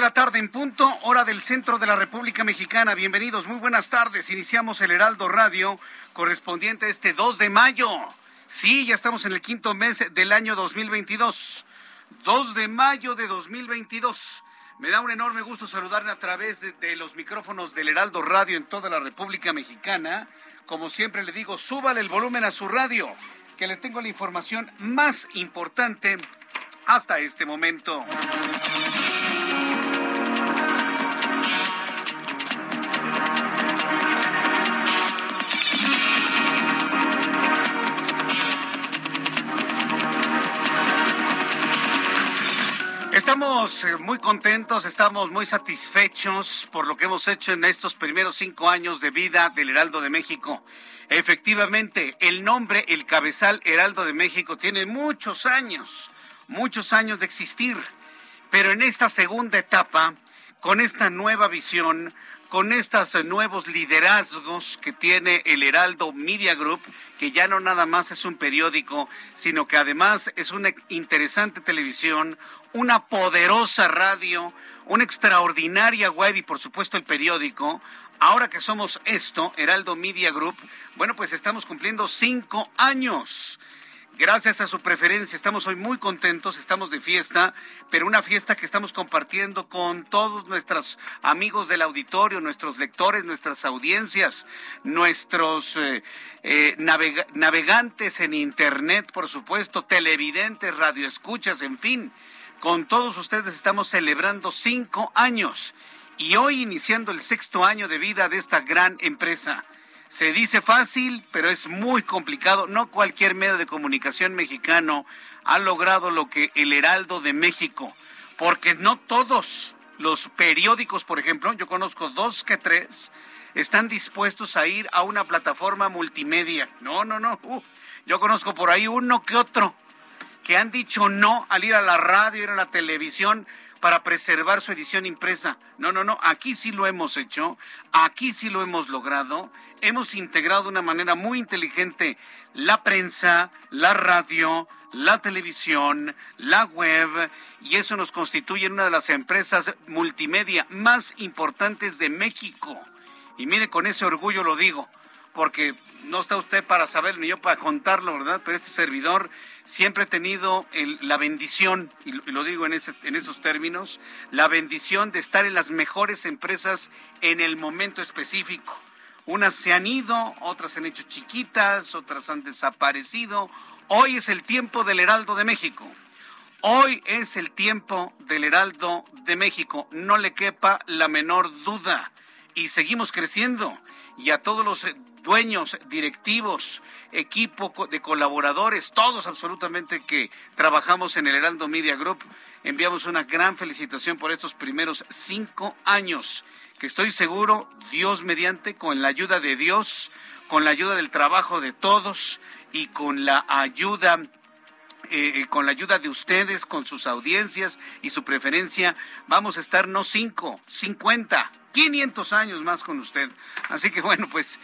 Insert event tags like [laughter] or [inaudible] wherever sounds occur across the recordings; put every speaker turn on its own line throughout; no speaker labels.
De la tarde en punto, hora del centro de la República Mexicana. Bienvenidos, muy buenas tardes. Iniciamos el Heraldo Radio correspondiente a este 2 de mayo. Sí, ya estamos en el quinto mes del año 2022. 2 de mayo de 2022. Me da un enorme gusto saludarle a través de, de los micrófonos del Heraldo Radio en toda la República Mexicana. Como siempre le digo, súbale el volumen a su radio, que le tengo la información más importante hasta este momento. Estamos eh, muy contentos, estamos muy satisfechos por lo que hemos hecho en estos primeros cinco años de vida del Heraldo de México. Efectivamente, el nombre, el cabezal Heraldo de México tiene muchos años, muchos años de existir, pero en esta segunda etapa, con esta nueva visión, con estos nuevos liderazgos que tiene el Heraldo Media Group, que ya no nada más es un periódico, sino que además es una interesante televisión, una poderosa radio, una extraordinaria web y por supuesto el periódico. Ahora que somos esto, Heraldo Media Group, bueno, pues estamos cumpliendo cinco años. Gracias a su preferencia, estamos hoy muy contentos, estamos de fiesta, pero una fiesta que estamos compartiendo con todos nuestros amigos del auditorio, nuestros lectores, nuestras audiencias, nuestros eh, eh, navega navegantes en Internet, por supuesto, televidentes, radioescuchas, en fin. Con todos ustedes estamos celebrando cinco años y hoy iniciando el sexto año de vida de esta gran empresa. Se dice fácil, pero es muy complicado. No cualquier medio de comunicación mexicano ha logrado lo que el Heraldo de México, porque no todos los periódicos, por ejemplo, yo conozco dos que tres, están dispuestos a ir a una plataforma multimedia. No, no, no. Uh, yo conozco por ahí uno que otro que han dicho no al ir a la radio, ir a la televisión para preservar su edición impresa. No, no, no, aquí sí lo hemos hecho, aquí sí lo hemos logrado. Hemos integrado de una manera muy inteligente la prensa, la radio, la televisión, la web, y eso nos constituye una de las empresas multimedia más importantes de México. Y mire, con ese orgullo lo digo, porque no está usted para saberlo ni yo para contarlo, ¿verdad? Pero este servidor siempre he tenido la bendición, y lo, digo en, en esos términos, la bendición de estar en las mejores empresas en el momento específico. Unas se han ido, otras se han hecho chiquitas, otras han desaparecido. Hoy es el tiempo del Heraldo de México. Hoy es el tiempo del Heraldo de México. No le quepa la menor duda. Y seguimos creciendo. Y a todos los dueños, directivos, equipo de colaboradores, todos absolutamente que trabajamos en el Heraldo Media Group, enviamos una gran felicitación por estos primeros cinco años, que estoy seguro, Dios mediante, con la ayuda de Dios, con la ayuda del trabajo de todos y con la ayuda eh, con la ayuda de ustedes, con sus audiencias y su preferencia, vamos a estar no cinco, cincuenta, quinientos años más con usted. Así que bueno, pues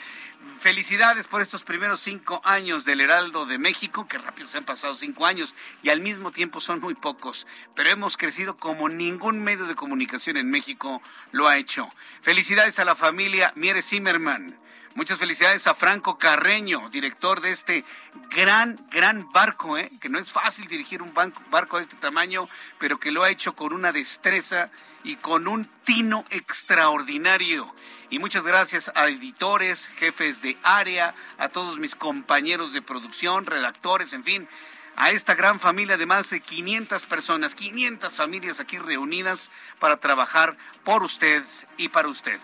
felicidades por estos primeros cinco años del Heraldo de México, que rápido se han pasado cinco años y al mismo tiempo son muy pocos, pero hemos crecido como ningún medio de comunicación en México lo ha hecho. Felicidades a la familia Miere Zimmerman. Muchas felicidades a Franco Carreño, director de este gran, gran barco, ¿eh? que no es fácil dirigir un barco de este tamaño, pero que lo ha hecho con una destreza y con un tino extraordinario. Y muchas gracias a editores, jefes de área, a todos mis compañeros de producción, redactores, en fin, a esta gran familia de más de 500 personas, 500 familias aquí reunidas para trabajar por usted y para usted.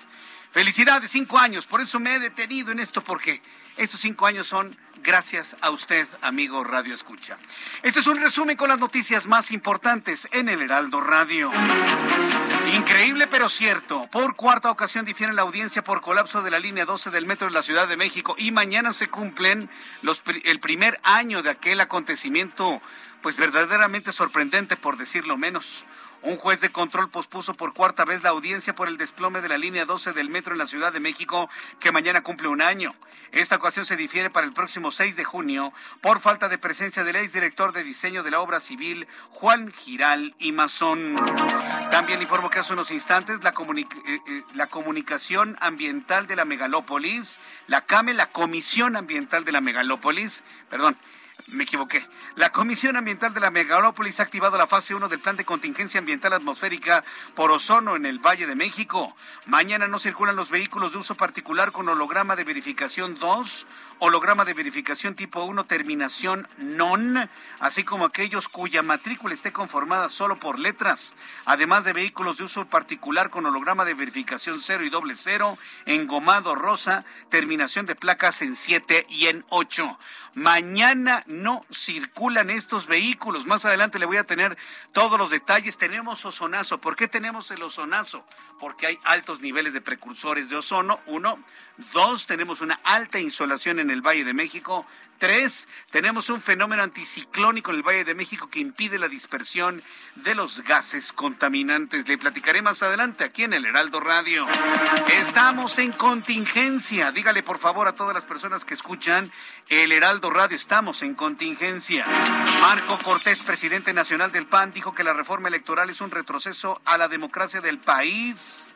Felicidades, cinco años. Por eso me he detenido en esto, porque estos cinco años son gracias a usted, amigo Radio Escucha. Este es un resumen con las noticias más importantes en el Heraldo Radio. Increíble pero cierto. Por cuarta ocasión difiere la audiencia por colapso de la línea 12 del metro de la Ciudad de México y mañana se cumplen los, el primer año de aquel acontecimiento, pues verdaderamente sorprendente por decirlo menos. Un juez de control pospuso por cuarta vez la audiencia por el desplome de la línea 12 del metro en la Ciudad de México, que mañana cumple un año. Esta ocasión se difiere para el próximo 6 de junio por falta de presencia del exdirector de diseño de la obra civil, Juan Giral y Mazón. También informo que hace unos instantes la, eh, eh, la comunicación ambiental de la megalópolis, la CAME, la Comisión Ambiental de la Megalópolis, perdón, me equivoqué. La Comisión Ambiental de la Megalópolis ha activado la fase 1 del Plan de Contingencia Ambiental Atmosférica por ozono en el Valle de México. Mañana no circulan los vehículos de uso particular con holograma de verificación 2, holograma de verificación tipo 1, terminación NON, así como aquellos cuya matrícula esté conformada solo por letras, además de vehículos de uso particular con holograma de verificación 0 y doble 0, engomado rosa, terminación de placas en 7 y en 8. Mañana no circulan estos vehículos. Más adelante le voy a tener todos los detalles. Tenemos ozonazo. ¿Por qué tenemos el ozonazo? Porque hay altos niveles de precursores de ozono. Uno. Dos, tenemos una alta insolación en el Valle de México. Tres, tenemos un fenómeno anticiclónico en el Valle de México que impide la dispersión de los gases contaminantes. Le platicaré más adelante aquí en el Heraldo Radio. Estamos en contingencia. Dígale por favor a todas las personas que escuchan el Heraldo Radio. Estamos en contingencia. Marco Cortés, presidente nacional del PAN, dijo que la reforma electoral es un retroceso a la democracia del país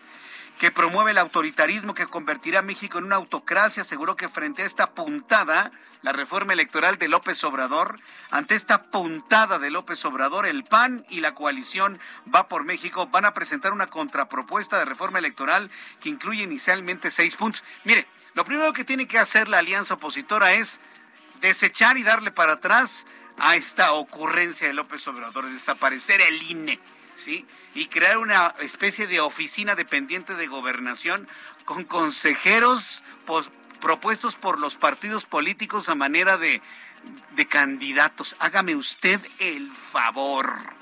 que promueve el autoritarismo que convertirá a México en una autocracia, aseguró que frente a esta puntada, la reforma electoral de López Obrador, ante esta puntada de López Obrador, el PAN y la coalición Va por México van a presentar una contrapropuesta de reforma electoral que incluye inicialmente seis puntos. Mire, lo primero que tiene que hacer la alianza opositora es desechar y darle para atrás a esta ocurrencia de López Obrador, desaparecer el INE, ¿sí? Y crear una especie de oficina dependiente de gobernación con consejeros propuestos por los partidos políticos a manera de, de candidatos. Hágame usted el favor.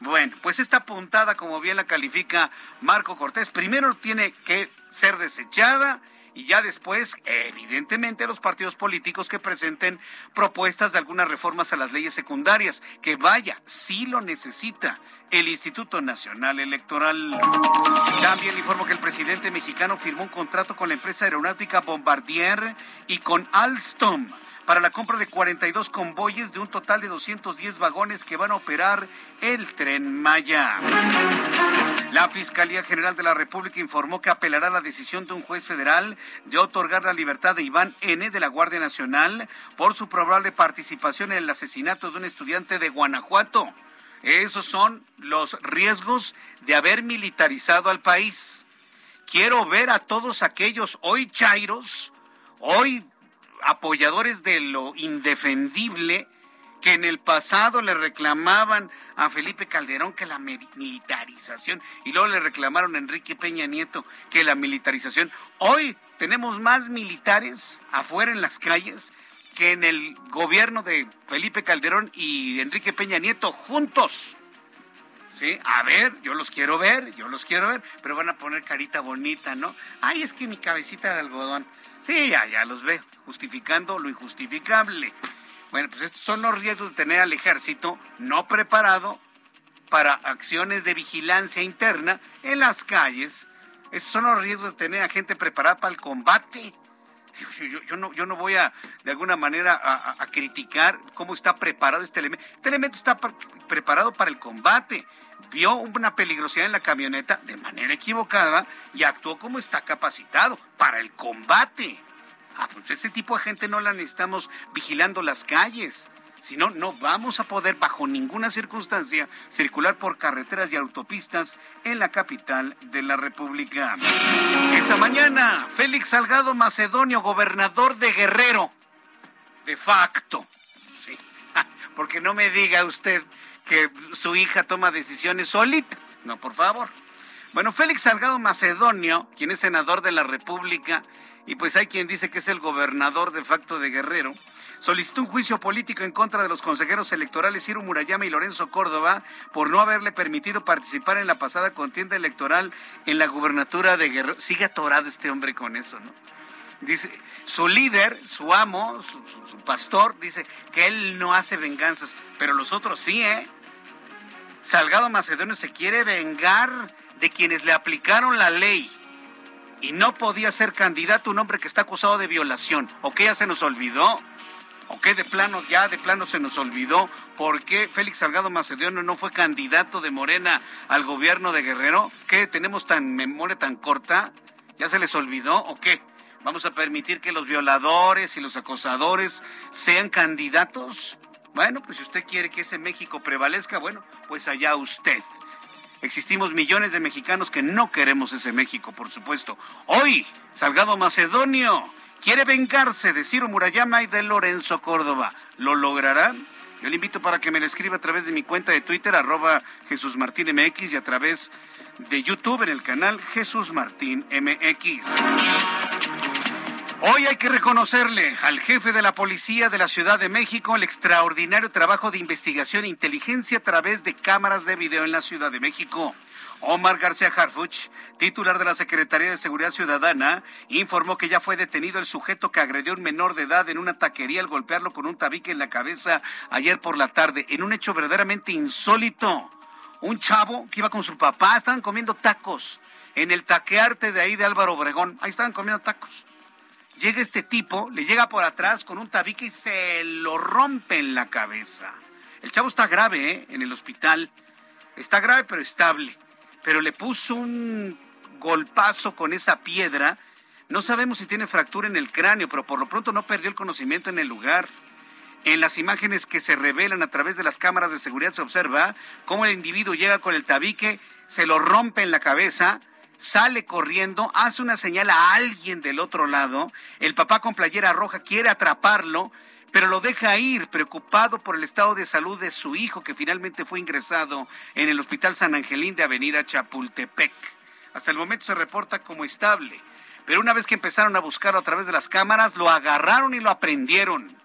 Bueno, pues esta puntada, como bien la califica Marco Cortés, primero tiene que ser desechada y ya después, evidentemente, los partidos políticos que presenten propuestas de algunas reformas a las leyes secundarias, que vaya, sí lo necesita el Instituto Nacional Electoral. También informo que el presidente mexicano firmó un contrato con la empresa aeronáutica Bombardier y con Alstom para la compra de 42 convoyes de un total de 210 vagones que van a operar el tren Maya. La Fiscalía General de la República informó que apelará a la decisión de un juez federal de otorgar la libertad de Iván N. de la Guardia Nacional por su probable participación en el asesinato de un estudiante de Guanajuato. Esos son los riesgos de haber militarizado al país. Quiero ver a todos aquellos hoy chairos, hoy apoyadores de lo indefendible que en el pasado le reclamaban a Felipe Calderón que la militarización y luego le reclamaron a Enrique Peña Nieto que la militarización. Hoy tenemos más militares afuera en las calles que en el gobierno de Felipe Calderón y Enrique Peña Nieto juntos. Sí, a ver, yo los quiero ver, yo los quiero ver, pero van a poner carita bonita, ¿no? Ay, es que mi cabecita de algodón. Sí, ya, ya los veo, justificando lo injustificable. Bueno, pues estos son los riesgos de tener al ejército no preparado para acciones de vigilancia interna en las calles. Esos son los riesgos de tener a gente preparada para el combate. Yo, no, yo no voy a, de alguna manera, a, criticar cómo está preparado este elemento. Este elemento está preparado para el combate. Vio una peligrosidad en la camioneta de manera equivocada y actuó como está capacitado para el combate. Ah, pues ese tipo de gente no la necesitamos vigilando las calles. Si no, no vamos a poder bajo ninguna circunstancia circular por carreteras y autopistas en la capital de la República. Esta mañana, Félix Salgado Macedonio, gobernador de Guerrero, de facto. Sí, [laughs] porque no me diga usted que su hija toma decisiones solita. No, por favor. Bueno, Félix Salgado Macedonio, quien es senador de la República, y pues hay quien dice que es el gobernador de facto de Guerrero, solicitó un juicio político en contra de los consejeros electorales Ciro Murayama y Lorenzo Córdoba por no haberle permitido participar en la pasada contienda electoral en la gubernatura de Guerrero. Sigue atorado este hombre con eso, ¿no? Dice, su líder, su amo, su, pastor, dice que él no hace venganzas, pero los otros sí, ¿eh? Salgado Macedonio se quiere vengar de quienes le aplicaron la ley y no podía ser candidato un hombre que está acusado de violación. ¿O que ya se nos olvidó? ¿O qué de plano, ya de plano se nos olvidó por qué Félix Salgado Macedonio no fue candidato de Morena al gobierno de Guerrero? ¿Qué tenemos tan memoria tan corta? ¿Ya se les olvidó o qué? ¿Vamos a permitir que los violadores y los acosadores sean candidatos? Bueno, pues si usted quiere que ese México prevalezca, bueno, pues allá usted. Existimos millones de mexicanos que no queremos ese México, por supuesto. Hoy, Salgado Macedonio quiere vengarse de Ciro Murayama y de Lorenzo Córdoba. ¿Lo logrará? Yo le invito para que me lo escriba a través de mi cuenta de Twitter, arroba Jesús Martín MX, y a través de YouTube en el canal Jesús Martín MX. Hoy hay que reconocerle al jefe de la policía de la Ciudad de México el extraordinario trabajo de investigación e inteligencia a través de cámaras de video en la Ciudad de México. Omar García Harfuch, titular de la Secretaría de Seguridad Ciudadana, informó que ya fue detenido el sujeto que agredió a un menor de edad en una taquería al golpearlo con un tabique en la cabeza ayer por la tarde, en un hecho verdaderamente insólito. Un chavo que iba con su papá, estaban comiendo tacos en el taquearte de ahí de Álvaro Obregón, ahí estaban comiendo tacos. Llega este tipo, le llega por atrás con un tabique y se lo rompe en la cabeza. El chavo está grave, ¿eh? En el hospital. Está grave pero estable pero le puso un golpazo con esa piedra. No sabemos si tiene fractura en el cráneo, pero por lo pronto no perdió el conocimiento en el lugar. En las imágenes que se revelan a través de las cámaras de seguridad se observa cómo el individuo llega con el tabique, se lo rompe en la cabeza, sale corriendo, hace una señal a alguien del otro lado, el papá con playera roja quiere atraparlo, pero lo deja ir preocupado por el estado de salud de su hijo que finalmente fue ingresado en el Hospital San Angelín de Avenida Chapultepec. Hasta el momento se reporta como estable, pero una vez que empezaron a buscarlo a través de las cámaras, lo agarraron y lo aprendieron.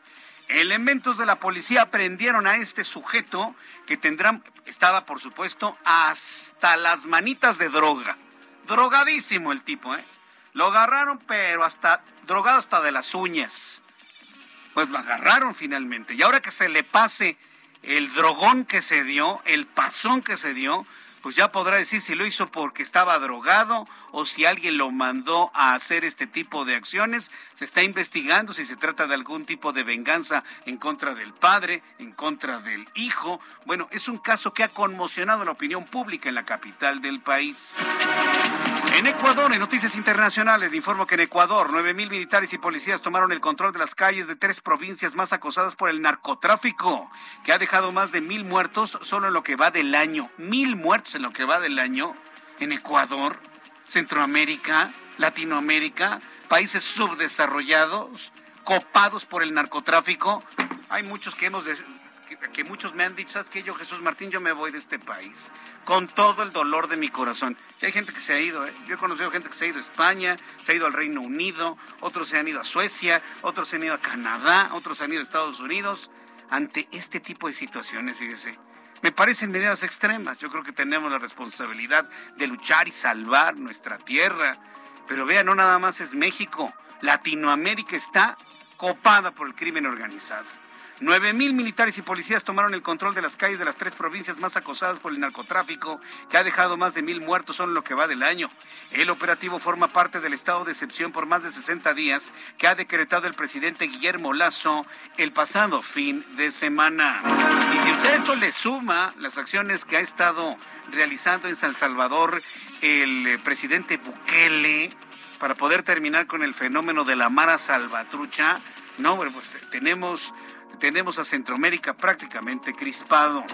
Elementos de la policía aprendieron a este sujeto que tendrán, estaba por supuesto hasta las manitas de droga. Drogadísimo el tipo, ¿eh? Lo agarraron, pero hasta drogado hasta de las uñas pues lo agarraron finalmente. Y ahora que se le pase el drogón que se dio, el pasón que se dio, pues ya podrá decir si lo hizo porque estaba drogado o si alguien lo mandó a hacer este tipo de acciones. Se está investigando si se trata de algún tipo de venganza en contra del padre, en contra del hijo. Bueno, es un caso que ha conmocionado la opinión pública en la capital del país. En Ecuador, en noticias internacionales, informo que en Ecuador, nueve mil militares y policías tomaron el control de las calles de tres provincias más acosadas por el narcotráfico, que ha dejado más de mil muertos solo en lo que va del año. Mil muertos en lo que va del año en Ecuador. Centroamérica, Latinoamérica, países subdesarrollados, copados por el narcotráfico. Hay muchos que hemos que, muchos me han dicho, ¿sabes qué? Yo, Jesús Martín, yo me voy de este país con todo el dolor de mi corazón. Y hay gente que se ha ido, ¿eh? Yo he conocido gente que se ha ido a España, se ha ido al Reino Unido, otros se han ido a Suecia, otros se han ido a Canadá, otros se han ido a Estados Unidos. Ante este tipo de situaciones, fíjese, me parecen medidas extremas. Yo creo que tenemos la responsabilidad de luchar y salvar nuestra tierra. Pero vean, no nada más es México. Latinoamérica está copada por el crimen organizado. Nueve mil militares y policías tomaron el control de las calles de las tres provincias más acosadas por el narcotráfico, que ha dejado más de mil muertos solo en lo que va del año. El operativo forma parte del estado de excepción por más de 60 días que ha decretado el presidente Guillermo Lazo el pasado fin de semana. Y si usted esto le suma las acciones que ha estado realizando en San Salvador el eh, presidente Bukele para poder terminar con el fenómeno de la Mara Salvatrucha, no, pues tenemos tenemos a Centroamérica prácticamente crispado.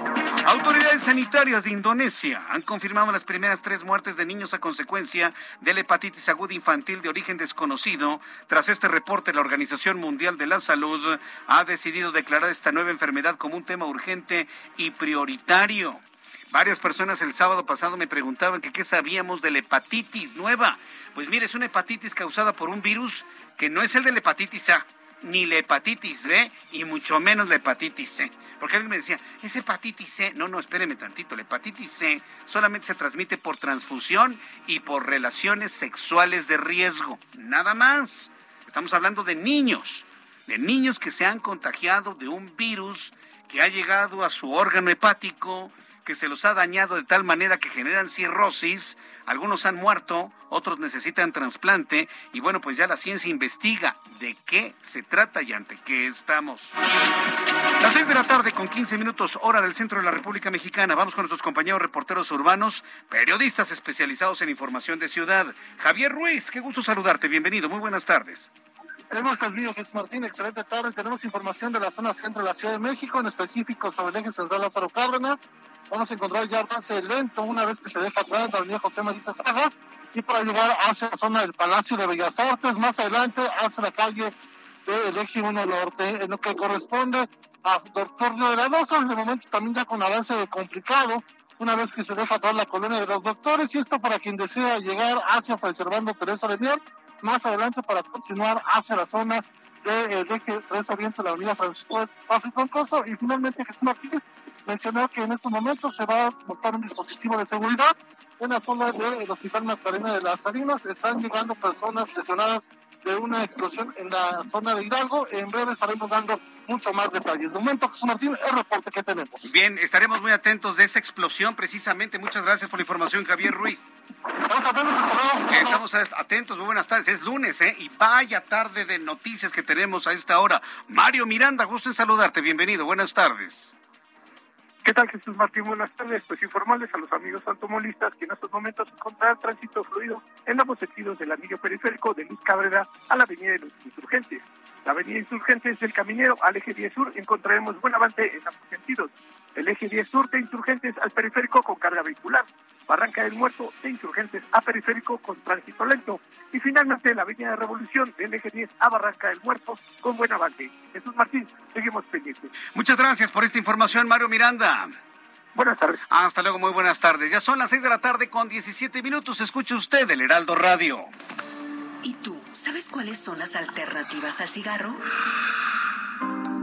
Autoridades sanitarias de Indonesia han confirmado las primeras tres muertes de niños a consecuencia de la hepatitis aguda infantil de origen desconocido. Tras este reporte, la Organización Mundial de la Salud ha decidido declarar esta nueva enfermedad como un tema urgente y prioritario. Varias personas el sábado pasado me preguntaban que qué sabíamos de la hepatitis nueva. Pues mire, es una hepatitis causada por un virus que no es el de la hepatitis A ni la hepatitis B y mucho menos la hepatitis C. Porque alguien me decía, ¿es hepatitis C? No, no, espéreme tantito. La hepatitis C solamente se transmite por transfusión y por relaciones sexuales de riesgo. Nada más. Estamos hablando de niños, de niños que se han contagiado de un virus que ha llegado a su órgano hepático, que se los ha dañado de tal manera que generan cirrosis, algunos han muerto, otros necesitan trasplante y bueno, pues ya la ciencia investiga de qué se trata y ante qué estamos. Las seis de la tarde con 15 minutos hora del centro de la República Mexicana. Vamos con nuestros compañeros reporteros urbanos, periodistas especializados en información de ciudad. Javier Ruiz, qué gusto saludarte, bienvenido, muy buenas tardes.
Tenemos mío, Jesús Martín, excelente tarde. Tenemos información de la zona centro de la Ciudad de México, en específico sobre el eje central Lázaro Cárdenas. Vamos a encontrar ya avance lento una vez que se deja atrás la avenida José María Saga y para llegar hacia la zona del Palacio de Bellas Artes, más adelante hacia la calle del eje 1 norte, en lo que corresponde a Doctor de la Rosa, de momento también ya con avance complicado, una vez que se deja atrás la colonia de los doctores, y esto para quien desea llegar hacia Fray Servando Teresa de Mier, más adelante para continuar hacia la zona del de, eje 3 Oriente, la avenida Francisco Paso y Concoso, y finalmente Jesús Martínez mencionar que en estos momentos se va a montar un dispositivo de seguridad en la zona del Hospital Magdalena de las Salinas. Están llegando personas lesionadas de una explosión en la zona de Hidalgo. En breve estaremos dando mucho más detalles. De momento, Jesús Martín, el reporte que tenemos.
Bien, estaremos muy atentos de esa explosión precisamente. Muchas gracias por la información, Javier Ruiz. Estamos atentos, Estamos atentos, muy buenas tardes. Es lunes, ¿eh? Y vaya tarde de noticias que tenemos a esta hora. Mario Miranda, gusto en saludarte. Bienvenido, buenas tardes.
¿Qué tal, Jesús Martín? Buenas tardes. Pues informarles a los amigos automovilistas que en estos momentos encontrarán tránsito fluido en ambos sentidos del anillo periférico de Luz Cabrera a la avenida de los Insurgentes. La avenida Insurgentes del Caminero al eje 10 Sur encontraremos buen avance en ambos sentidos. El eje 10 Sur de Insurgentes al periférico con carga vehicular. Barranca del Muerto de Insurgentes a periférico con tránsito lento. Y finalmente la avenida de Revolución del eje 10 a Barranca del Muerto con buen avance. Jesús Martín, seguimos pendientes.
Muchas gracias por esta información, Mario Miranda.
Buenas tardes.
Hasta luego, muy buenas tardes. Ya son las 6 de la tarde con 17 minutos. Escucha usted el Heraldo Radio.
¿Y tú sabes cuáles son las alternativas al cigarro?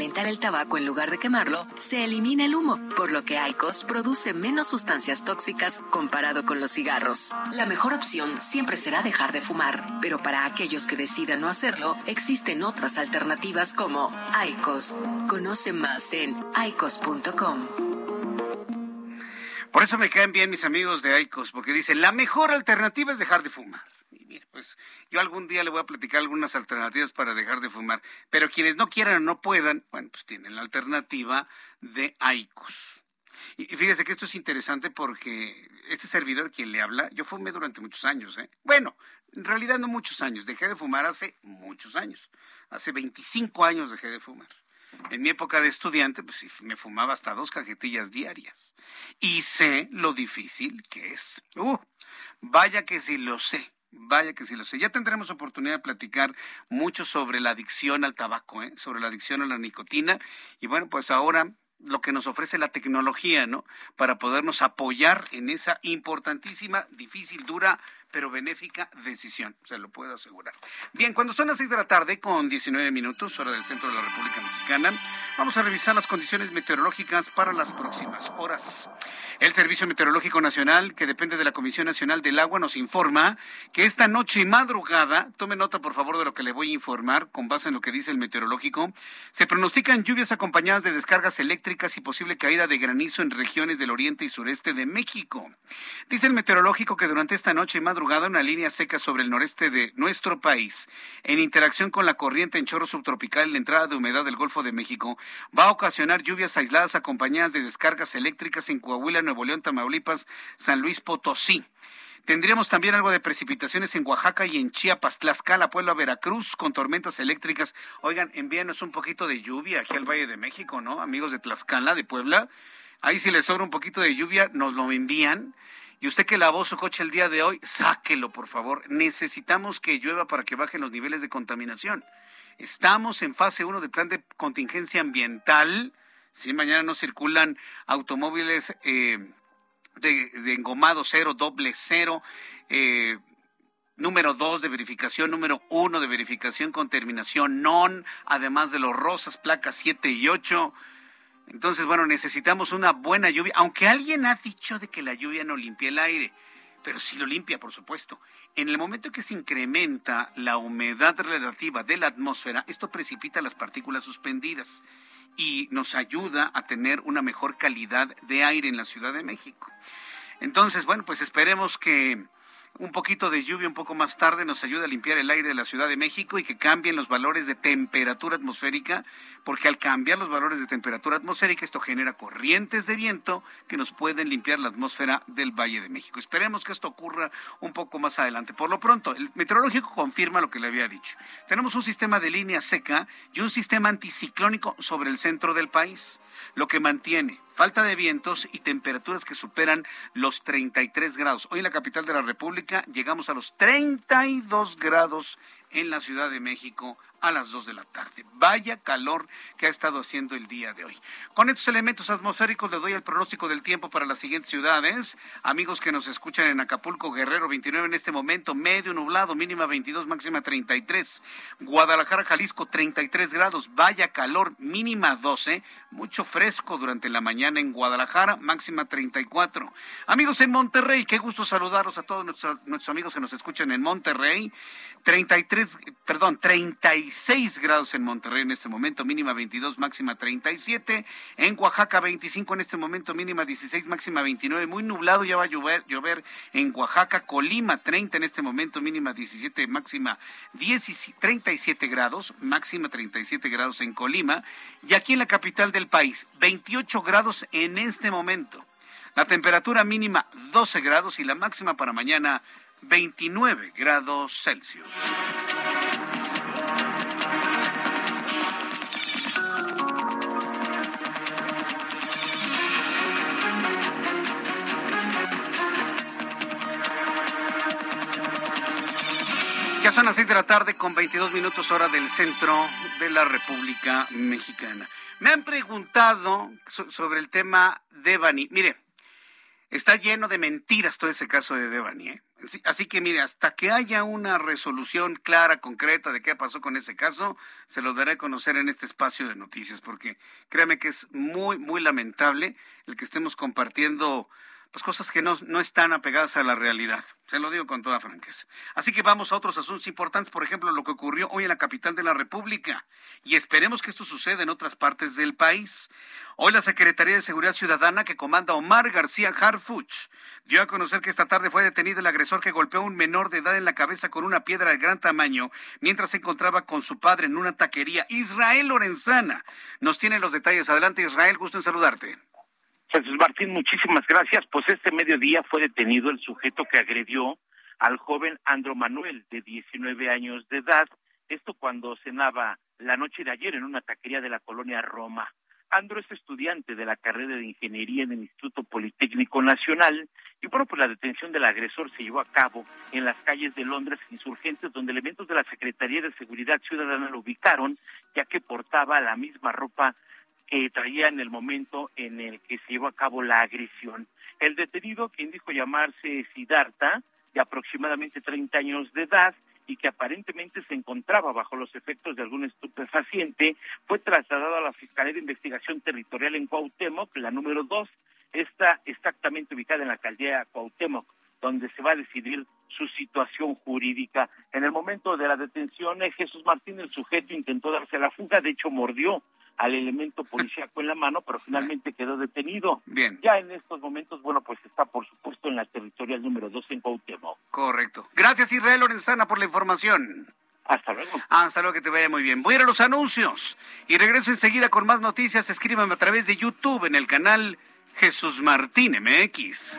calentar el tabaco en lugar de quemarlo, se elimina el humo, por lo que ICOS produce menos sustancias tóxicas comparado con los cigarros. La mejor opción siempre será dejar de fumar, pero para aquellos que decidan no hacerlo, existen otras alternativas como ICOS. Conoce más en icos.com.
Por eso me caen bien mis amigos de ICOS, porque dicen, la mejor alternativa es dejar de fumar mire, pues yo algún día le voy a platicar algunas alternativas para dejar de fumar, pero quienes no quieran o no puedan, bueno, pues tienen la alternativa de AICOS. Y fíjese que esto es interesante porque este servidor quien le habla, yo fumé durante muchos años, ¿eh? Bueno, en realidad no muchos años, dejé de fumar hace muchos años, hace 25 años dejé de fumar. En mi época de estudiante, pues me fumaba hasta dos cajetillas diarias. Y sé lo difícil que es. Uh, vaya que sí lo sé vaya que sí lo sé. Ya tendremos oportunidad de platicar mucho sobre la adicción al tabaco, ¿eh? sobre la adicción a la nicotina. Y bueno, pues ahora lo que nos ofrece la tecnología, ¿no? Para podernos apoyar en esa importantísima, difícil, dura pero benéfica decisión, se lo puedo asegurar. Bien, cuando son las 6 de la tarde con 19 minutos, hora del centro de la República Mexicana, vamos a revisar las condiciones meteorológicas para las próximas horas. El Servicio Meteorológico Nacional, que depende de la Comisión Nacional del Agua, nos informa que esta noche y madrugada, tome nota por favor de lo que le voy a informar con base en lo que dice el meteorológico, se pronostican lluvias acompañadas de descargas eléctricas y posible caída de granizo en regiones del oriente y sureste de México. Dice el meteorológico que durante esta noche y madrugada una línea seca sobre el noreste de nuestro país, en interacción con la corriente en chorro subtropical y la entrada de humedad del Golfo de México, va a ocasionar lluvias aisladas acompañadas de descargas eléctricas en Coahuila, Nuevo León, Tamaulipas, San Luis Potosí. Tendríamos también algo de precipitaciones en Oaxaca y en Chiapas, Tlaxcala, Puebla, Veracruz, con tormentas eléctricas. Oigan, envíanos un poquito de lluvia aquí al Valle de México, ¿no? Amigos de Tlaxcala, de Puebla. Ahí si les sobra un poquito de lluvia, nos lo envían. Y usted que lavó su coche el día de hoy, sáquelo, por favor. Necesitamos que llueva para que bajen los niveles de contaminación. Estamos en fase 1 del plan de contingencia ambiental. Si mañana no circulan automóviles eh, de, engomado cero, doble cero, eh, número 2 de verificación, número 1 de verificación con terminación non, además de los rosas, placas 7 y 8 entonces, bueno, necesitamos una buena lluvia, aunque alguien ha dicho de que la lluvia no limpia el aire, pero sí lo limpia, por supuesto. En el momento que se incrementa la humedad relativa de la atmósfera, esto precipita las partículas suspendidas y nos ayuda a tener una mejor calidad de aire en la Ciudad de México. Entonces, bueno, pues esperemos que un poquito de lluvia un poco más tarde nos ayude a limpiar el aire de la Ciudad de México y que cambien los valores de temperatura atmosférica porque al cambiar los valores de temperatura atmosférica esto genera corrientes de viento que nos pueden limpiar la atmósfera del Valle de México. Esperemos que esto ocurra un poco más adelante. Por lo pronto, el meteorológico confirma lo que le había dicho. Tenemos un sistema de línea seca y un sistema anticiclónico sobre el centro del país, lo que mantiene falta de vientos y temperaturas que superan los 33 grados. Hoy en la capital de la República llegamos a los 32 grados en la Ciudad de México a las 2 de la tarde. Vaya calor que ha estado haciendo el día de hoy. Con estos elementos atmosféricos le doy el pronóstico del tiempo para las siguientes ciudades. Amigos que nos escuchan en Acapulco, Guerrero 29 en este momento, medio nublado, mínima 22, máxima 33. Guadalajara, Jalisco 33 grados, vaya calor, mínima 12, mucho fresco durante la mañana en Guadalajara, máxima 34. Amigos en Monterrey, qué gusto saludarlos a todos nuestros, nuestros amigos que nos escuchan en Monterrey. 33, perdón, 36 grados en Monterrey en este momento, mínima 22, máxima 37. En Oaxaca 25 en este momento, mínima 16, máxima 29. Muy nublado, ya va a llover, llover en Oaxaca. Colima 30 en este momento, mínima 17, máxima 37 grados, máxima 37 grados en Colima. Y aquí en la capital del país, 28 grados en este momento. La temperatura mínima 12 grados y la máxima para mañana 29 grados Celsius. Ya son las 6 de la tarde con 22 minutos hora del centro de la República Mexicana. Me han preguntado sobre el tema de Bani. Mire, está lleno de mentiras todo ese caso de Devani. ¿eh? Así que mire, hasta que haya una resolución clara, concreta de qué pasó con ese caso, se lo daré a conocer en este espacio de noticias, porque créame que es muy, muy lamentable el que estemos compartiendo pues cosas que no, no están apegadas a la realidad. Se lo digo con toda franqueza. Así que vamos a otros asuntos importantes, por ejemplo, lo que ocurrió hoy en la capital de la República. Y esperemos que esto suceda en otras partes del país. Hoy la Secretaría de Seguridad Ciudadana que comanda Omar García Harfuch dio a conocer que esta tarde fue detenido el agresor que golpeó a un menor de edad en la cabeza con una piedra de gran tamaño mientras se encontraba con su padre en una taquería. Israel Lorenzana nos tiene los detalles. Adelante Israel, gusto en saludarte.
Jesús Martín, muchísimas gracias. Pues este mediodía fue detenido el sujeto que agredió al joven Andro Manuel, de 19 años de edad. Esto cuando cenaba la noche de ayer en una taquería de la colonia Roma. Andro es estudiante de la carrera de Ingeniería en el Instituto Politécnico Nacional y bueno, pues la detención del agresor se llevó a cabo en las calles de Londres insurgentes, donde elementos de la Secretaría de Seguridad Ciudadana lo ubicaron, ya que portaba la misma ropa que traía en el momento en el que se llevó a cabo la agresión. El detenido, quien dijo llamarse Siddhartha, de aproximadamente 30 años de edad, y que aparentemente se encontraba bajo los efectos de algún estupefaciente, fue trasladado a la Fiscalía de Investigación Territorial en Cuauhtémoc, la número 2, está exactamente ubicada en la alcaldía Cuauhtémoc, donde se va a decidir su situación jurídica. En el momento de la detención, eh, Jesús Martín, el sujeto, intentó darse la fuga, de hecho mordió al elemento policíaco en la mano, pero finalmente quedó detenido.
Bien.
Ya en estos momentos, bueno, pues está por supuesto en la territorial número 2 en Cuauhtémoc.
Correcto. Gracias Israel Lorenzana por la información.
Hasta luego.
Hasta luego, que te vaya muy bien. Voy a ir a los anuncios y regreso enseguida con más noticias. Escríbame a través de YouTube en el canal Jesús Martín MX.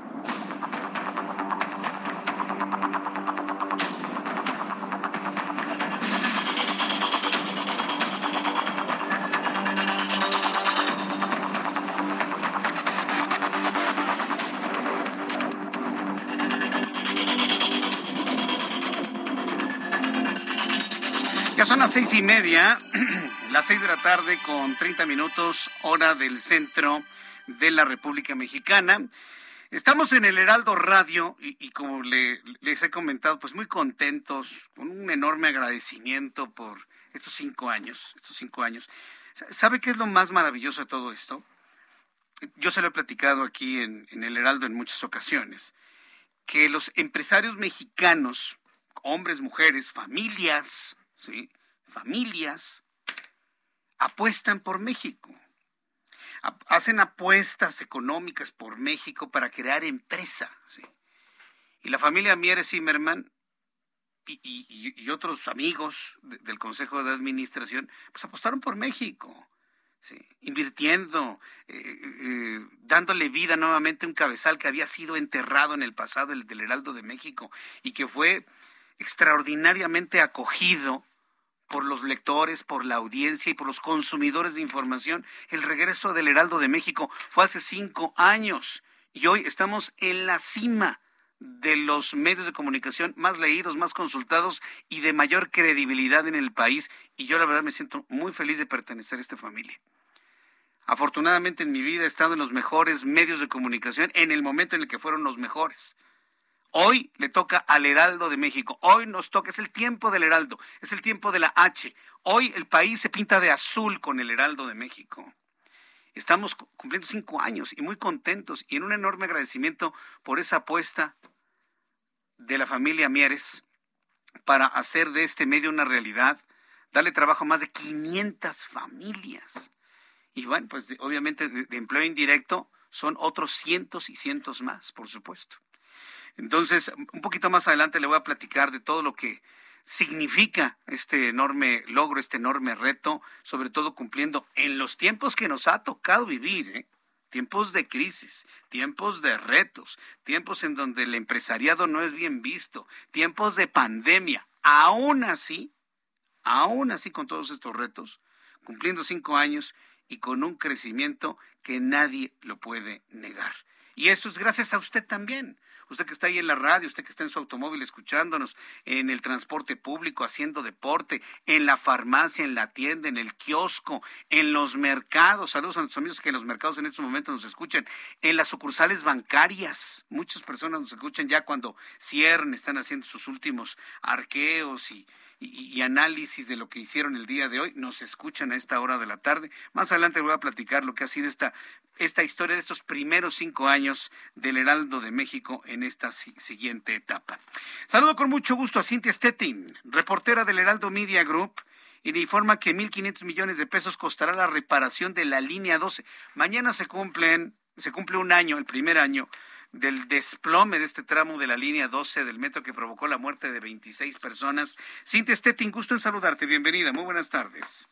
Y media, [clears throat] las seis de la tarde con 30 minutos, hora del centro de la República Mexicana. Estamos en el Heraldo Radio y, como les he comentado, pues muy contentos, con un enorme agradecimiento por estos cinco años, estos cinco años. ¿Sabe qué es lo más maravilloso de todo esto? Yo se lo he platicado aquí en, en el Heraldo en muchas ocasiones, que los empresarios mexicanos, hombres, mujeres, familias, ¿sí? Familias apuestan por México. Hacen apuestas económicas por México para crear empresa. Y la familia Mieres Zimmerman y, otros amigos del Consejo de Administración, pues apostaron por México. invirtiendo, eh, eh, dándole vida nuevamente a un cabezal que había sido enterrado en el pasado, el del Heraldo de México, y que fue extraordinariamente acogido por los lectores, por la audiencia y por los consumidores de información. El regreso del Heraldo de México fue hace cinco años y hoy estamos en la cima de los medios de comunicación más leídos, más consultados y de mayor credibilidad en el país. Y yo la verdad me siento muy feliz de pertenecer a esta familia. Afortunadamente en mi vida he estado en los mejores medios de comunicación en el momento en el que fueron los mejores. Hoy le toca al Heraldo de México. Hoy nos toca, es el tiempo del Heraldo, es el tiempo de la H. Hoy el país se pinta de azul con el Heraldo de México. Estamos cumpliendo cinco años y muy contentos y en un enorme agradecimiento por esa apuesta de la familia Mieres para hacer de este medio una realidad, darle trabajo a más de 500 familias. Y bueno, pues obviamente de empleo indirecto son otros cientos y cientos más, por supuesto. Entonces, un poquito más adelante le voy a platicar de todo lo que significa este enorme logro, este enorme reto, sobre todo cumpliendo en los tiempos que nos ha tocado vivir, ¿eh? tiempos de crisis, tiempos de retos, tiempos en donde el empresariado no es bien visto, tiempos de pandemia. Aún así, aún así con todos estos retos, cumpliendo cinco años y con un crecimiento que nadie lo puede negar. Y eso es gracias a usted también usted que está ahí en la radio, usted que está en su automóvil escuchándonos, en el transporte público, haciendo deporte, en la farmacia, en la tienda, en el kiosco, en los mercados. Saludos a nuestros amigos que en los mercados en estos momentos nos escuchan, en las sucursales bancarias. Muchas personas nos escuchan ya cuando cierran, están haciendo sus últimos arqueos y y, análisis de lo que hicieron el día de hoy. Nos escuchan a esta hora de la tarde. Más adelante voy a platicar lo que ha sido esta, esta historia de estos primeros cinco años del Heraldo de México en esta siguiente etapa. Saludo con mucho gusto a Cintia Stettin, reportera del Heraldo Media Group y le informa que 1.500 millones de pesos costará la reparación de la línea 12. Mañana se cumplen, se cumple un año, el primer año del desplome de este tramo de la línea 12 del metro que provocó la muerte de 26 personas. Cintia Stettin, gusto en saludarte. Bienvenida. Muy buenas tardes.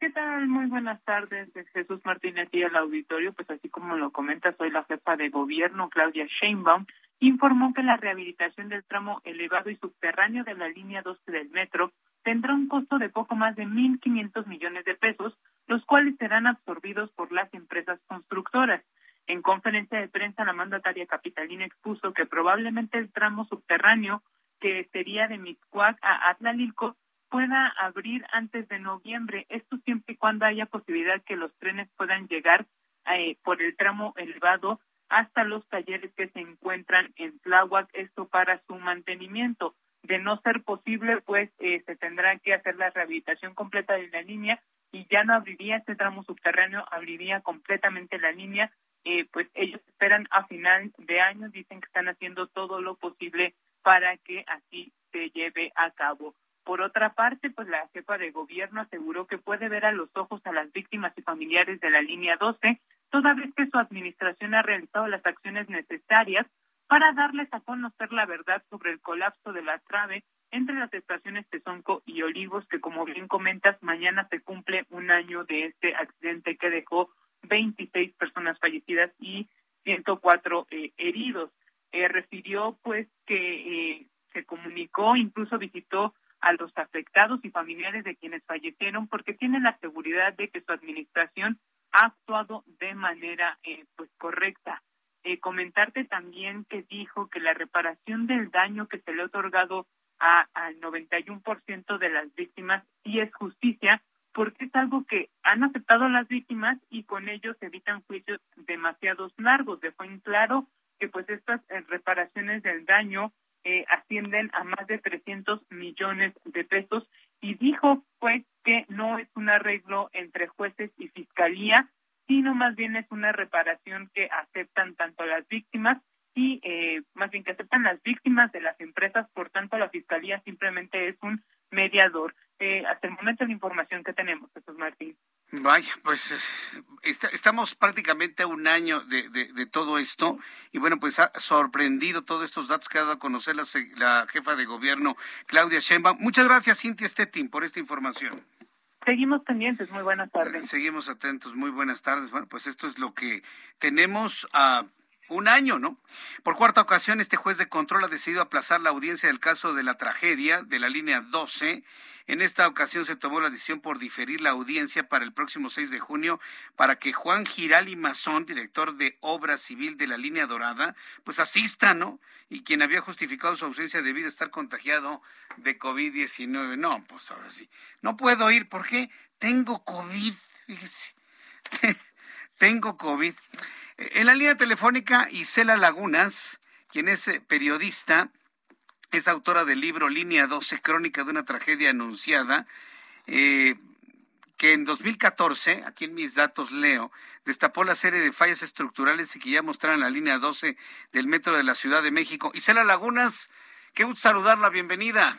¿Qué tal? Muy buenas tardes, Jesús Martínez y el auditorio. Pues así como lo comenta, soy la jefa de gobierno, Claudia Sheinbaum, informó que la rehabilitación del tramo elevado y subterráneo de la línea 12 del metro tendrá un costo de poco más de 1.500 millones de pesos, los cuales serán absorbidos por las empresas constructoras. En conferencia de prensa, la mandataria capitalina expuso que probablemente el tramo subterráneo, que sería de Mixcoac a Atlalilco, pueda abrir antes de noviembre. Esto siempre y cuando haya posibilidad que los trenes puedan llegar eh, por el tramo elevado hasta los talleres que se encuentran en Tláhuac, esto para su mantenimiento. De no ser posible, pues eh, se tendrá que hacer la rehabilitación completa de la línea y ya no abriría este tramo subterráneo, abriría completamente la línea. Eh, pues ellos esperan a final de año, dicen que están haciendo todo lo posible para que así se lleve a cabo. Por otra parte, pues la jefa de gobierno aseguró que puede ver a los ojos a las víctimas y familiares de la línea 12, toda vez que su administración ha realizado las acciones necesarias para darles a conocer la verdad sobre el colapso de la trave entre las estaciones Tezonco y Olivos, que como bien comentas, mañana se cumple un año de este accidente que dejó 26 personas fallecidas y 104 eh, heridos. Eh, refirió pues que eh, se comunicó, incluso visitó a los afectados y familiares de quienes fallecieron porque tienen la seguridad de que su administración ha actuado de manera eh, pues correcta. Eh, comentarte también que dijo que la reparación del daño que se le ha otorgado a, al 91% de las víctimas sí es justicia porque es algo que han aceptado las víctimas y con ello se evitan juicios demasiados largos. Dejó en claro que pues estas eh, reparaciones del daño eh, ascienden a más de 300 millones de pesos y dijo pues que no es un arreglo entre jueces y fiscalía, sino más bien es una reparación que aceptan tanto las víctimas y eh, más bien que aceptan las víctimas de las empresas, por tanto la fiscalía simplemente es un mediador. Eh, hasta el momento la información que tenemos, Jesús Martín.
Vaya, pues eh, estamos prácticamente a un año de, de, todo esto y bueno, pues ha sorprendido todos estos datos que ha dado a conocer la, la jefa de gobierno, Claudia Sheinbaum. Muchas gracias, Cintia Stettin, por esta información.
Seguimos pendientes, muy buenas tardes.
Seguimos atentos, muy buenas tardes. Bueno, pues esto es lo que tenemos a un año, ¿no? Por cuarta ocasión, este juez de control ha decidido aplazar la audiencia del caso de la tragedia de la línea 12 en esta ocasión se tomó la decisión por diferir la audiencia para el próximo 6 de junio para que Juan Girali Mazón, director de Obra Civil de la Línea Dorada, pues asista, ¿no? Y quien había justificado su ausencia debido a estar contagiado de COVID-19. No, pues ahora sí. No puedo ir porque tengo COVID. Fíjese. [laughs] tengo COVID. En la línea telefónica, Isela Lagunas, quien es eh, periodista, es autora del libro Línea 12, Crónica de una tragedia anunciada, eh, que en 2014, aquí en mis datos leo, destapó la serie de fallas estructurales que ya mostraron la línea 12 del metro de la Ciudad de México. Isela Lagunas, qué gusto saludarla, bienvenida.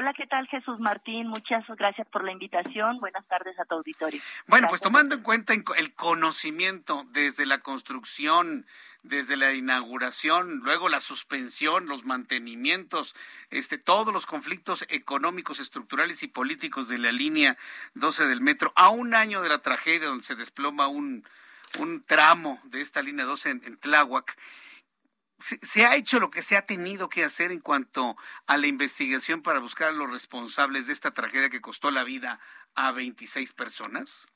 Hola, ¿qué tal Jesús Martín? Muchas gracias por la invitación. Buenas tardes a tu auditorio.
Bueno, pues tomando en cuenta el conocimiento desde la construcción, desde la inauguración, luego la suspensión, los mantenimientos, este, todos los conflictos económicos, estructurales y políticos de la línea 12 del metro, a un año de la tragedia donde se desploma un, un tramo de esta línea 12 en, Tláhuac. Se, se, ha hecho lo que se ha tenido que hacer en cuanto a la investigación para buscar a los responsables de esta tragedia que costó la vida a 26 personas?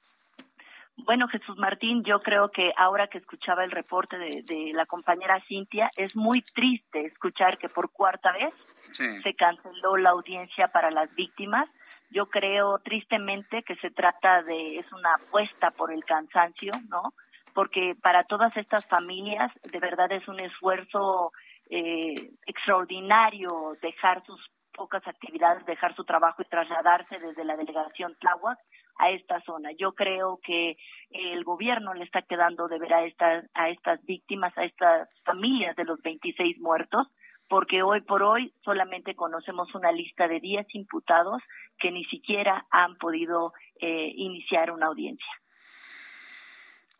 Bueno, Jesús Martín, yo creo que ahora que escuchaba el reporte de, la compañera Cintia, es muy triste escuchar que por cuarta vez se canceló la audiencia para las víctimas. Yo creo tristemente que se trata de, es una apuesta por el cansancio, ¿no? Porque para todas estas familias de verdad es un esfuerzo eh, extraordinario dejar sus pocas actividades, dejar su trabajo y trasladarse desde la delegación Tláhuac a esta zona. Yo creo que el gobierno le está quedando de ver a estas, a estas víctimas, a estas familias de los 26 muertos, porque hoy por hoy solamente conocemos una lista de 10 imputados que ni siquiera han podido eh, iniciar una audiencia.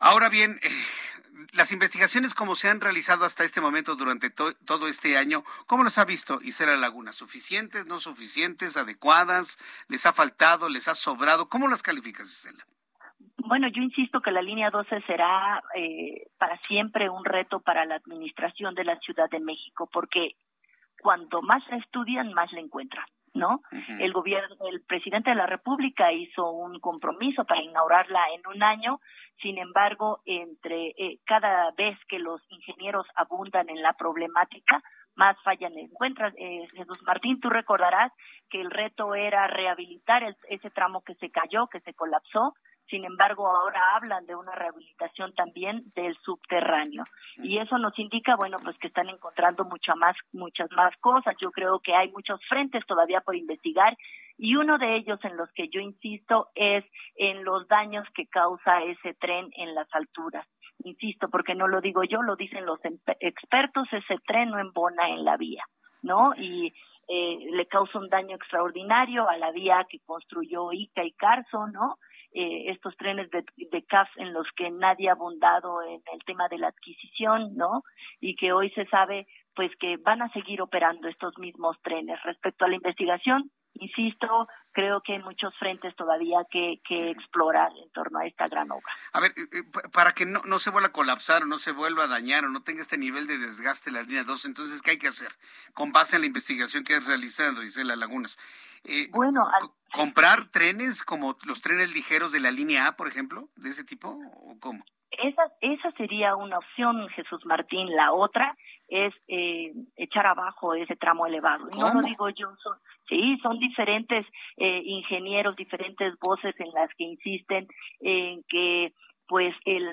Ahora bien, eh, las investigaciones como se han realizado hasta este momento durante todo este año, ¿cómo las ha visto Isela Laguna? ¿Suficientes, no suficientes, adecuadas? ¿Les ha faltado, les ha sobrado? ¿Cómo las calificas, Isela?
Bueno, yo insisto que la línea 12 será eh, para siempre un reto para la administración de la Ciudad de México, porque cuanto más la estudian, más la encuentran. ¿No? El gobierno, el presidente de la República hizo un compromiso para inaugurarla en un año. Sin embargo, entre eh, cada vez que los ingenieros abundan en la problemática, más fallan encuentras. Eh, Jesús Martín, tú recordarás que el reto era rehabilitar ese tramo que se cayó, que se colapsó, sin embargo, ahora hablan de una rehabilitación también del subterráneo. Y eso nos indica, bueno, pues que están encontrando mucha más, muchas más cosas. Yo creo que hay muchos frentes todavía por investigar y uno de ellos en los que yo insisto es en los daños que causa ese tren en las alturas. Insisto, porque no lo digo yo, lo dicen los expertos, ese tren no embona en la vía, ¿no? Y eh, le causa un daño extraordinario a la vía que construyó Ica y Carso, ¿no? Eh, estos trenes de, de CAF en los que nadie ha abundado en el tema de la adquisición, ¿no? Y que hoy se sabe pues que van a seguir operando estos mismos trenes. Respecto a la investigación, insisto, creo que hay muchos frentes todavía que, que explorar en torno a esta gran obra.
A ver, eh, eh, para que no, no se vuelva a colapsar o no se vuelva a dañar o no tenga este nivel de desgaste la línea 2, entonces, ¿qué hay que hacer? Con base en la investigación que has realizado, las Lagunas.
Eh, bueno,
¿comprar trenes como los trenes ligeros de la línea A, por ejemplo, de ese tipo, o cómo?
Esa, esa sería una opción, Jesús Martín. La otra es eh, echar abajo ese tramo elevado. No lo digo yo, son, sí, son diferentes eh, ingenieros, diferentes voces en las que insisten en que pues el,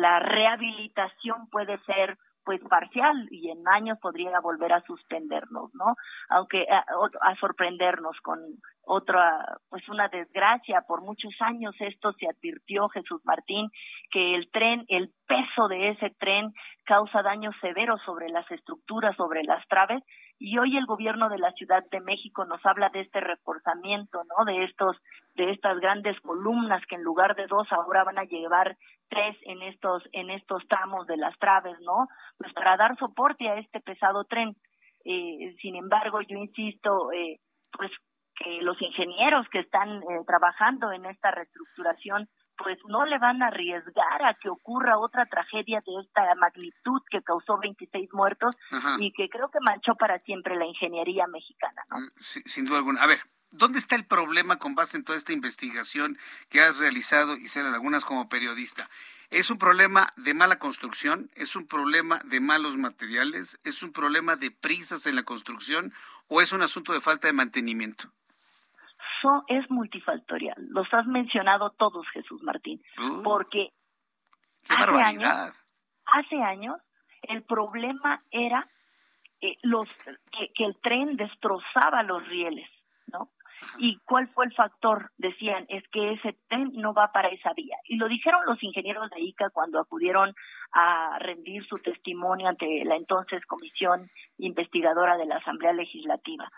la rehabilitación puede ser pues parcial y en años podría volver a suspendernos, ¿no? Aunque a, a, sorprendernos con otra, pues una desgracia. Por muchos años esto se advirtió, Jesús Martín, que el tren, el peso de ese tren causa daños severos sobre las estructuras, sobre las traves, y hoy el gobierno de la Ciudad de México nos habla de este reforzamiento, ¿no? De estos, de estas grandes columnas que en lugar de dos ahora van a llevar tres en estos, en estos tramos de las traves, ¿no? Pues para dar soporte a este pesado tren. Eh, sin embargo, yo insisto, eh, pues que los ingenieros que están eh, trabajando en esta reestructuración pues no le van a arriesgar a que ocurra otra tragedia de esta magnitud que causó 26 muertos y que creo que manchó para siempre la ingeniería mexicana. ¿no? Mm,
sin duda alguna. A ver, ¿dónde está el problema con base en toda esta investigación que has realizado, y ser algunas como periodista? ¿Es un problema de mala construcción? ¿Es un problema de malos materiales? ¿Es un problema de prisas en la construcción? ¿O es un asunto de falta de mantenimiento?
Es multifactorial. Los has mencionado todos, Jesús Martín, uh. porque hace años, hace años el problema era eh, los que, el tren destrozaba los rieles, ¿no? ¿Y cuál fue el factor? Decían, es que ese tren no va para esa vía. Y lo dijeron los ingenieros de ICA cuando acudieron a rendir su testimonio ante la entonces Comisión Investigadora de la Asamblea Legislativa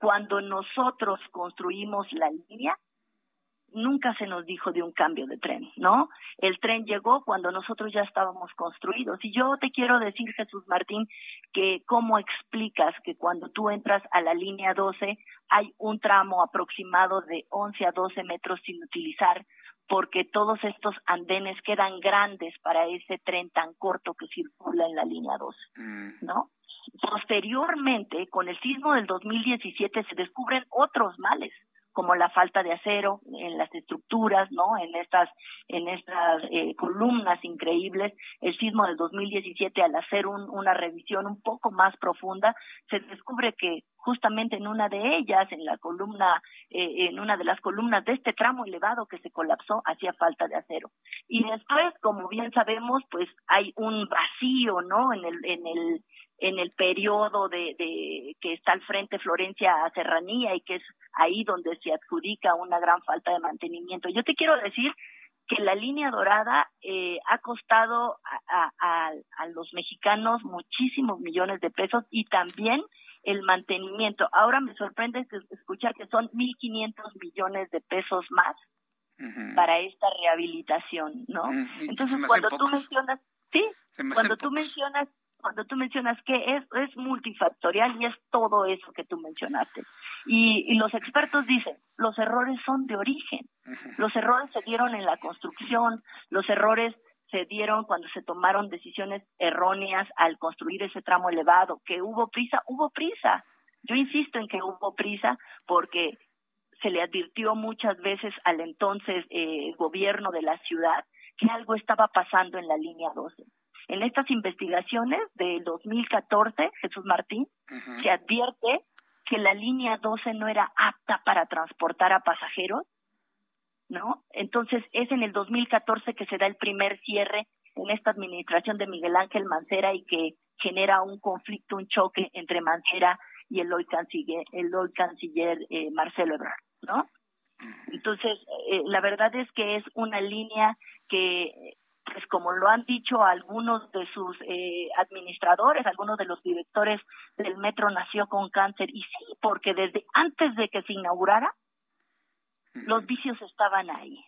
cuando nosotros construimos la línea, nunca se nos dijo de un cambio de tren, ¿no? El tren llegó cuando nosotros ya estábamos construidos. Y yo te quiero decir, Jesús Martín, que cómo explicas que cuando tú entras a la línea 12 hay un tramo aproximado de 11 a 12 metros sin utilizar, porque todos estos andenes quedan grandes para ese tren tan corto que circula en la línea 12, mm. ¿no? Posteriormente, con el sismo del 2017 se descubren otros males, como la falta de acero en las estructuras, ¿no? En estas, en estas eh, columnas increíbles. El sismo del 2017, al hacer una revisión un poco más profunda, se descubre que justamente en una de ellas, en la columna, eh, en una de las columnas de este tramo elevado que se colapsó, hacía falta de acero. Y después, como bien sabemos, pues hay un vacío, ¿no? En el, en el, en el periodo de, de, que está al frente Florencia a Serranía y que es ahí donde se adjudica una gran falta de mantenimiento. Yo te quiero decir que la línea dorada eh, ha costado a, a, a, los mexicanos muchísimos millones de pesos y también el mantenimiento. Ahora me sorprende escuchar que son 1.500 millones de pesos más para esta rehabilitación, ¿no? Entonces, cuando tú mencionas Sí, cuando tú mencionas cuando tú mencionas que es, es multifactorial y es todo eso que tú mencionaste. Y, los expertos dicen, los errores son de origen. Los errores se dieron en la construcción, los errores se dieron cuando se tomaron decisiones erróneas al construir ese tramo elevado. Que hubo prisa, hubo prisa. Yo insisto en que hubo prisa porque se le advirtió muchas veces al entonces eh, gobierno de la ciudad que algo estaba pasando en la línea 12. En estas investigaciones del 2014, Jesús Martín, se advierte que la línea 12 no era apta para transportar a pasajeros, ¿no? Entonces es en el 2014 que se da el primer cierre en esta administración de Miguel Ángel Mancera y que genera un conflicto, un choque entre Mancera y el hoy canciller, el hoy canciller eh, Marcelo Ebrard, ¿no? Entonces, eh, la verdad es que es una línea que, pues como lo han dicho algunos de sus eh, administradores, algunos de los directores del metro nació con cáncer. Y sí, porque desde antes de que se inaugurara, los vicios estaban ahí.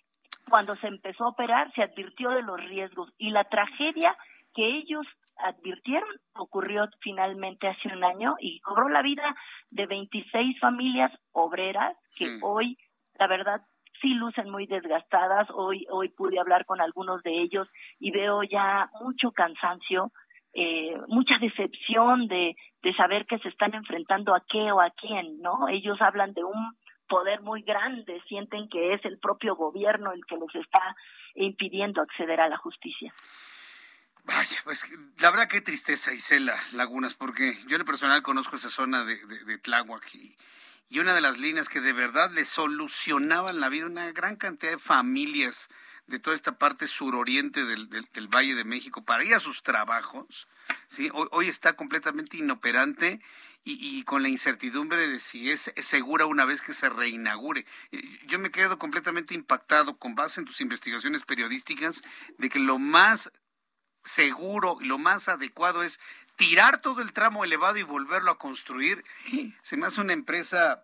Cuando se empezó a operar, se advirtió de los riesgos y la tragedia que ellos advirtieron ocurrió finalmente hace un año y cobró la vida de 26 familias obreras que hoy la verdad sí lucen muy desgastadas. Hoy, hoy pude hablar con algunos de ellos y veo ya mucho cansancio, eh, mucha decepción de, de saber que se están enfrentando a qué o a quién, ¿no? Ellos hablan de un poder muy grande, sienten que es el propio gobierno el que les está impidiendo acceder a la justicia.
Vaya, pues la verdad qué tristeza, Isela Lagunas, porque yo en lo personal conozco esa zona de, de, de Tláhuac y, y una de las líneas que de verdad le solucionaban la vida a una gran cantidad de familias de toda esta parte suroriente del, del, Valle de México para ir a sus trabajos, ¿sí? hoy, hoy está completamente inoperante y, y, con la incertidumbre de si es, segura una vez que se reinaugure. Yo me quedo completamente impactado con base en tus investigaciones periodísticas de que lo más seguro y lo más adecuado es tirar todo el tramo elevado y volverlo a construir, [laughs] se me hace una empresa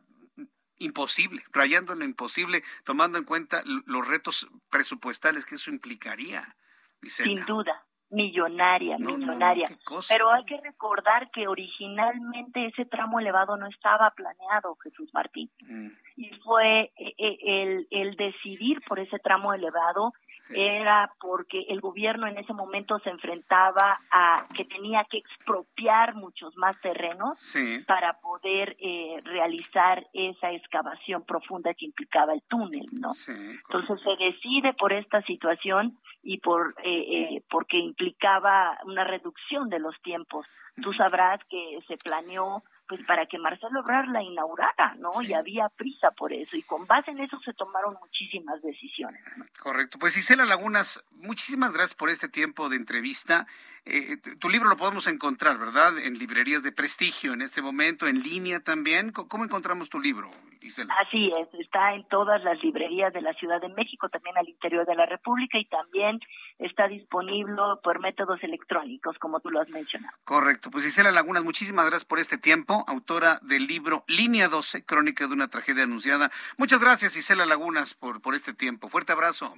imposible, rayando lo imposible, tomando en cuenta los retos presupuestales que eso implicaría.
Sin duda, millonaria, millonaria. Pero hay que recordar que originalmente ese tramo elevado no estaba planeado, Jesús Martín. Mm. Y fue eh, eh, el, el decidir por ese tramo elevado era porque el gobierno en ese momento se enfrentaba a que tenía que expropiar muchos más terrenos para poder eh, realizar esa excavación profunda que implicaba el túnel, ¿no? Entonces se decide por esta situación y por eh, eh, porque implicaba una reducción de los tiempos. Tú sabrás que se planeó pues para que Marcelo Ebrard la inaugurara, ¿no? Y había prisa por eso y con base en eso se tomaron muchísimas decisiones.
Correcto. Pues Isela Lagunas, muchísimas gracias por este tiempo de entrevista. Eh, tu libro lo podemos encontrar, ¿verdad? En librerías de prestigio en este momento, en línea también. ¿Cómo encontramos tu libro, Isela?
Así es, está en todas las librerías de la Ciudad de México, también al interior de la República y también está disponible por métodos electrónicos, como tú lo has mencionado.
Correcto. Pues Isela Lagunas, muchísimas gracias por este tiempo, autora del libro Línea 12, Crónica de una tragedia anunciada. Muchas gracias, Isela Lagunas, por, por este tiempo. Fuerte abrazo.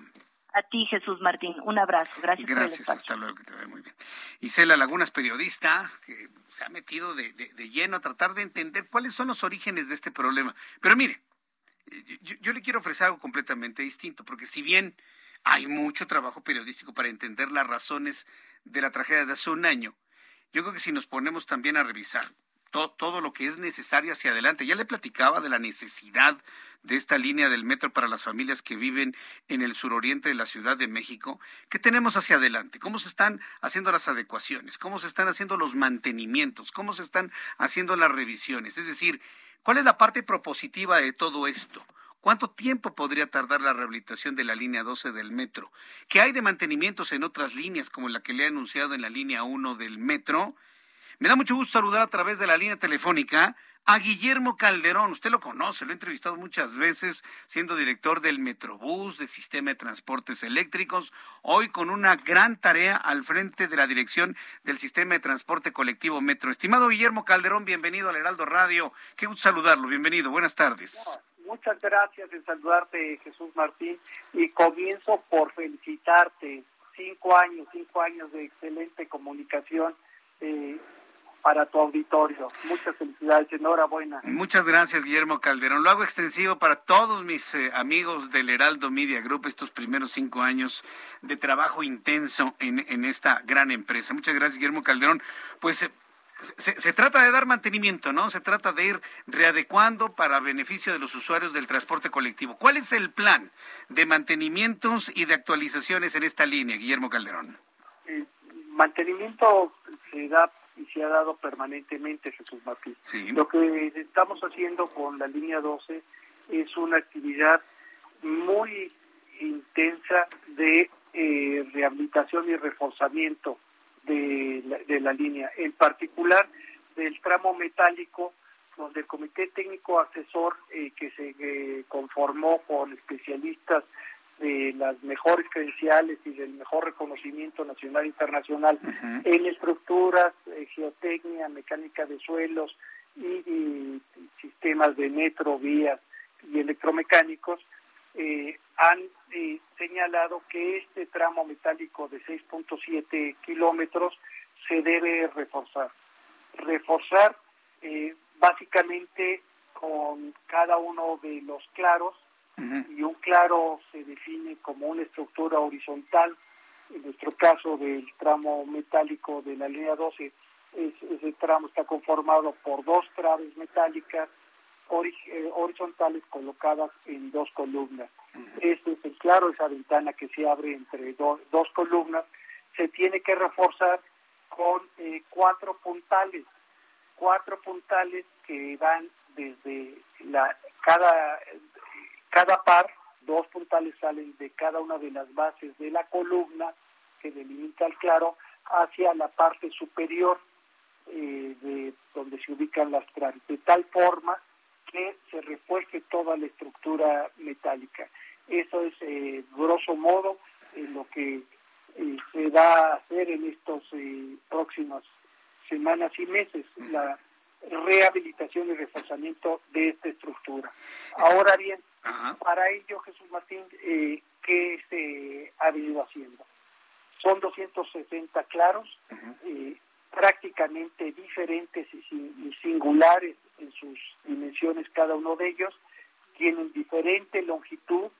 A ti, Jesús Martín. Un abrazo. Gracias.
Gracias. hasta luego. Que te vea muy bien. Isela Lagunas, periodista, que se ha metido de, lleno a tratar de entender cuáles son los orígenes de este problema. Pero mire, yo, yo le quiero ofrecer algo completamente distinto, porque si bien hay mucho trabajo periodístico para entender las razones de la tragedia de hace un año, yo creo que si nos ponemos también a revisar todo lo que es necesario hacia adelante, ya le platicaba de la necesidad de esta línea del metro para las familias que viven en el suroriente de la Ciudad de México, ¿qué tenemos hacia adelante? ¿Cómo se están haciendo las adecuaciones? ¿Cómo se están haciendo los mantenimientos? ¿Cómo se están haciendo las revisiones? Es decir, ¿cuál es la parte propositiva de todo esto? ¿Cuánto tiempo podría tardar la rehabilitación de la línea 12 del metro? ¿Qué hay de mantenimientos en otras líneas como la que le he anunciado en la línea 1 del metro? Me da mucho gusto saludar a través de la línea telefónica a Guillermo Calderón. Usted lo conoce, lo he entrevistado muchas veces, siendo director del Metrobús, del Sistema de Transportes Eléctricos, hoy con una gran tarea al frente de la dirección del Sistema de Transporte Colectivo Metro. Estimado Guillermo Calderón, bienvenido al Heraldo Radio. Qué gusto saludarlo, bienvenido, buenas tardes.
muchas gracias en saludarte, Jesús Martín, y comienzo por felicitarte cinco años, cinco años de excelente comunicación eh, para tu auditorio. Muchas felicidades, enhorabuena.
Muchas gracias, Guillermo Calderón. Lo hago extensivo para todos mis eh, amigos del Heraldo Media Group estos primeros cinco años de trabajo intenso en, en esta gran empresa. Muchas gracias, Guillermo Calderón. Pues eh, se, se, trata de dar mantenimiento, ¿no? Se trata de ir readecuando para beneficio de los usuarios del transporte colectivo. ¿Cuál es el plan de mantenimientos y de actualizaciones en esta línea, Guillermo Calderón?
El mantenimiento se da y se ha dado permanentemente, Jesús Martín. Lo que estamos haciendo con la línea 12 es una actividad muy intensa de eh, rehabilitación y reforzamiento de la, de la línea, en particular del tramo metálico, donde el Comité Técnico Asesor eh, que se eh, conformó con especialistas de las mejores credenciales y del mejor reconocimiento nacional e internacional en estructuras, eh, geotecnia, mecánica de suelos y, y, sistemas de metro, vías y electromecánicos, eh, han eh, señalado que este tramo metálico de 6.7 kilómetros se debe reforzar. Reforzar eh, básicamente con cada uno de los claros, uh -huh. y un claro se define como una estructura horizontal, en nuestro caso del tramo metálico de la línea 12, es, ese tramo está conformado por dos traves metálicas eh, horizontales colocadas en dos columnas. Este es el claro, esa ventana que se abre entre do, dos columnas, se tiene que reforzar con eh, cuatro puntales, cuatro puntales que van desde la cada cada par, dos puntales salen de cada una de las bases de la columna que delimita el claro hacia la parte superior eh, de donde se ubican las traves, de tal forma que se refuerce toda la estructura metálica. Eso es, eh, grosso modo, eh, lo que se va a hacer en estas próximas semanas y meses, la rehabilitación y reforzamiento de esta estructura. Ahora bien, Ajá. para ello, Jesús Martín, eh, ¿qué se ha venido haciendo? Son 260 claros, eh, prácticamente diferentes y singulares en sus dimensiones cada uno de ellos, tienen diferente longitud,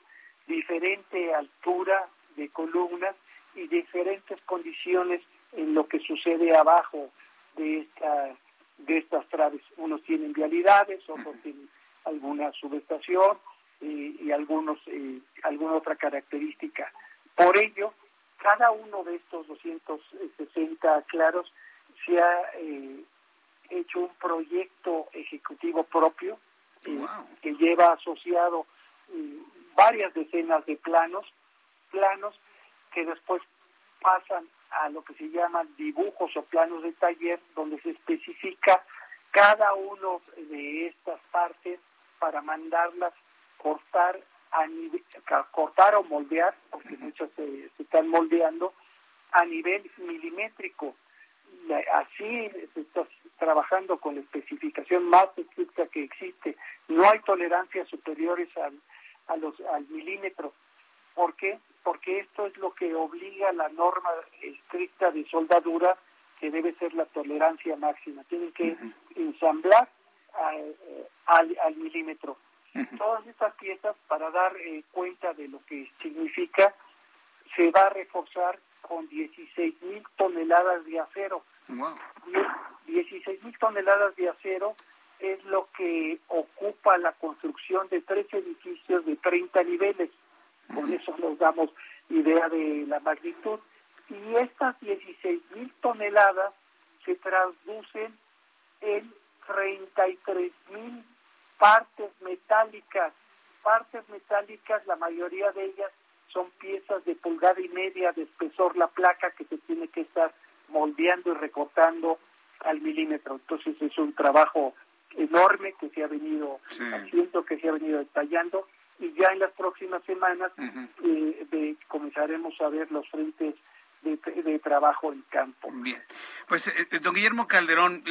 diferente altura de columnas y diferentes condiciones en lo que sucede abajo de esta de estas traves. Unos tienen vialidades, otros tienen alguna subestación eh, y algunos eh, alguna otra característica. Por ello, cada uno de estos 260 claros se ha eh, hecho un proyecto ejecutivo propio eh, wow. que lleva asociado eh, varias decenas de planos, planos que después pasan a lo que se llaman dibujos o planos de taller, donde se especifica cada uno de estas partes para mandarlas cortar a nivel, cortar o moldear, porque muchas se, se están moldeando a nivel milimétrico así se está trabajando con la especificación más estricta que existe. No hay tolerancias superiores al, a los, al milímetro. ¿Por qué? Porque esto es lo que obliga la norma estricta de soldadura, que debe ser la tolerancia máxima. Tienen que uh -huh. ensamblar al, al, al milímetro. Uh -huh. Todas estas piezas, para dar eh, cuenta de lo que significa, se va a reforzar con 16 mil toneladas de acero.
Wow.
16 mil toneladas de acero es lo que ocupa la construcción de tres edificios de 30 niveles. Con eso nos damos idea de la magnitud. Y estas 16 mil toneladas se traducen en 33 mil partes metálicas. Partes metálicas, la mayoría de ellas son piezas de pulgada y media de espesor la placa que se tiene que estar moldeando y recortando al milímetro. Entonces es un trabajo enorme que se ha venido sí. haciendo, que se ha venido detallando y ya en las próximas semanas uh -huh. eh, de, comenzaremos a ver los frentes de, trabajo en campo.
Bien, pues eh, eh, don Guillermo Calderón,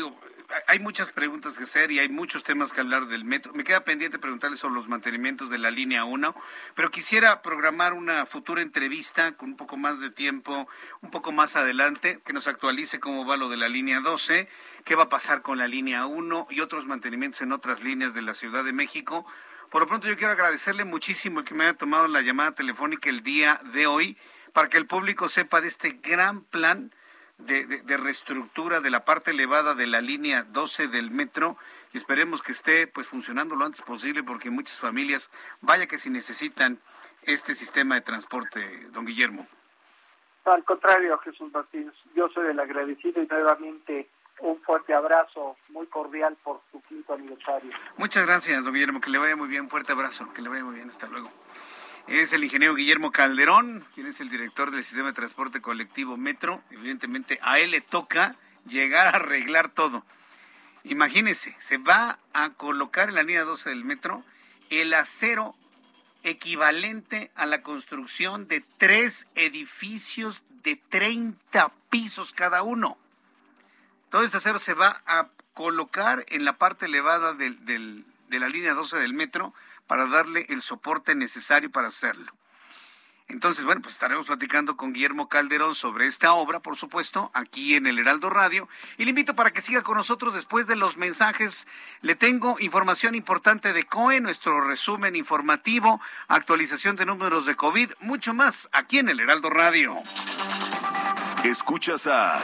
hay muchas preguntas que hacer y hay muchos temas que hablar del metro. Me queda pendiente preguntarle sobre los mantenimientos de la línea 1, pero quisiera programar una futura entrevista con un poco más de tiempo, un poco más adelante, que nos actualice cómo va lo de la línea 12, qué va a pasar con la línea 1 y otros mantenimientos en otras líneas de la Ciudad de México. Por lo pronto yo quiero agradecerle muchísimo que me haya tomado la llamada telefónica el día de hoy para que el público sepa de este gran plan de, reestructura de la parte elevada de la línea 12 del metro y esperemos que esté pues funcionando lo antes posible porque muchas familias vaya que si necesitan este sistema de transporte, don Guillermo.
al contrario, Jesús Martínez, yo soy el agradecido y nuevamente un fuerte abrazo muy cordial por su quinto aniversario.
Muchas gracias, don Guillermo, que le vaya muy bien, fuerte abrazo, que le vaya muy bien, hasta luego es el ingeniero Guillermo Calderón, quien es el director del sistema de transporte colectivo Metro. Evidentemente, a él le toca llegar a arreglar todo. Imagínese, se va a colocar en la línea 12 del metro el acero equivalente a la construcción de tres edificios de 30 pisos cada uno. Todo ese acero se va a colocar en la parte elevada de la línea 12 del metro para darle el soporte necesario para hacerlo. Entonces, bueno, pues estaremos platicando con Guillermo Calderón sobre esta obra, por supuesto, aquí en el Heraldo Radio. Y le invito para que siga con nosotros después de los mensajes. Le tengo información importante de COE, nuestro resumen informativo, actualización de números de COVID, mucho más aquí en el Heraldo Radio.
Escuchas a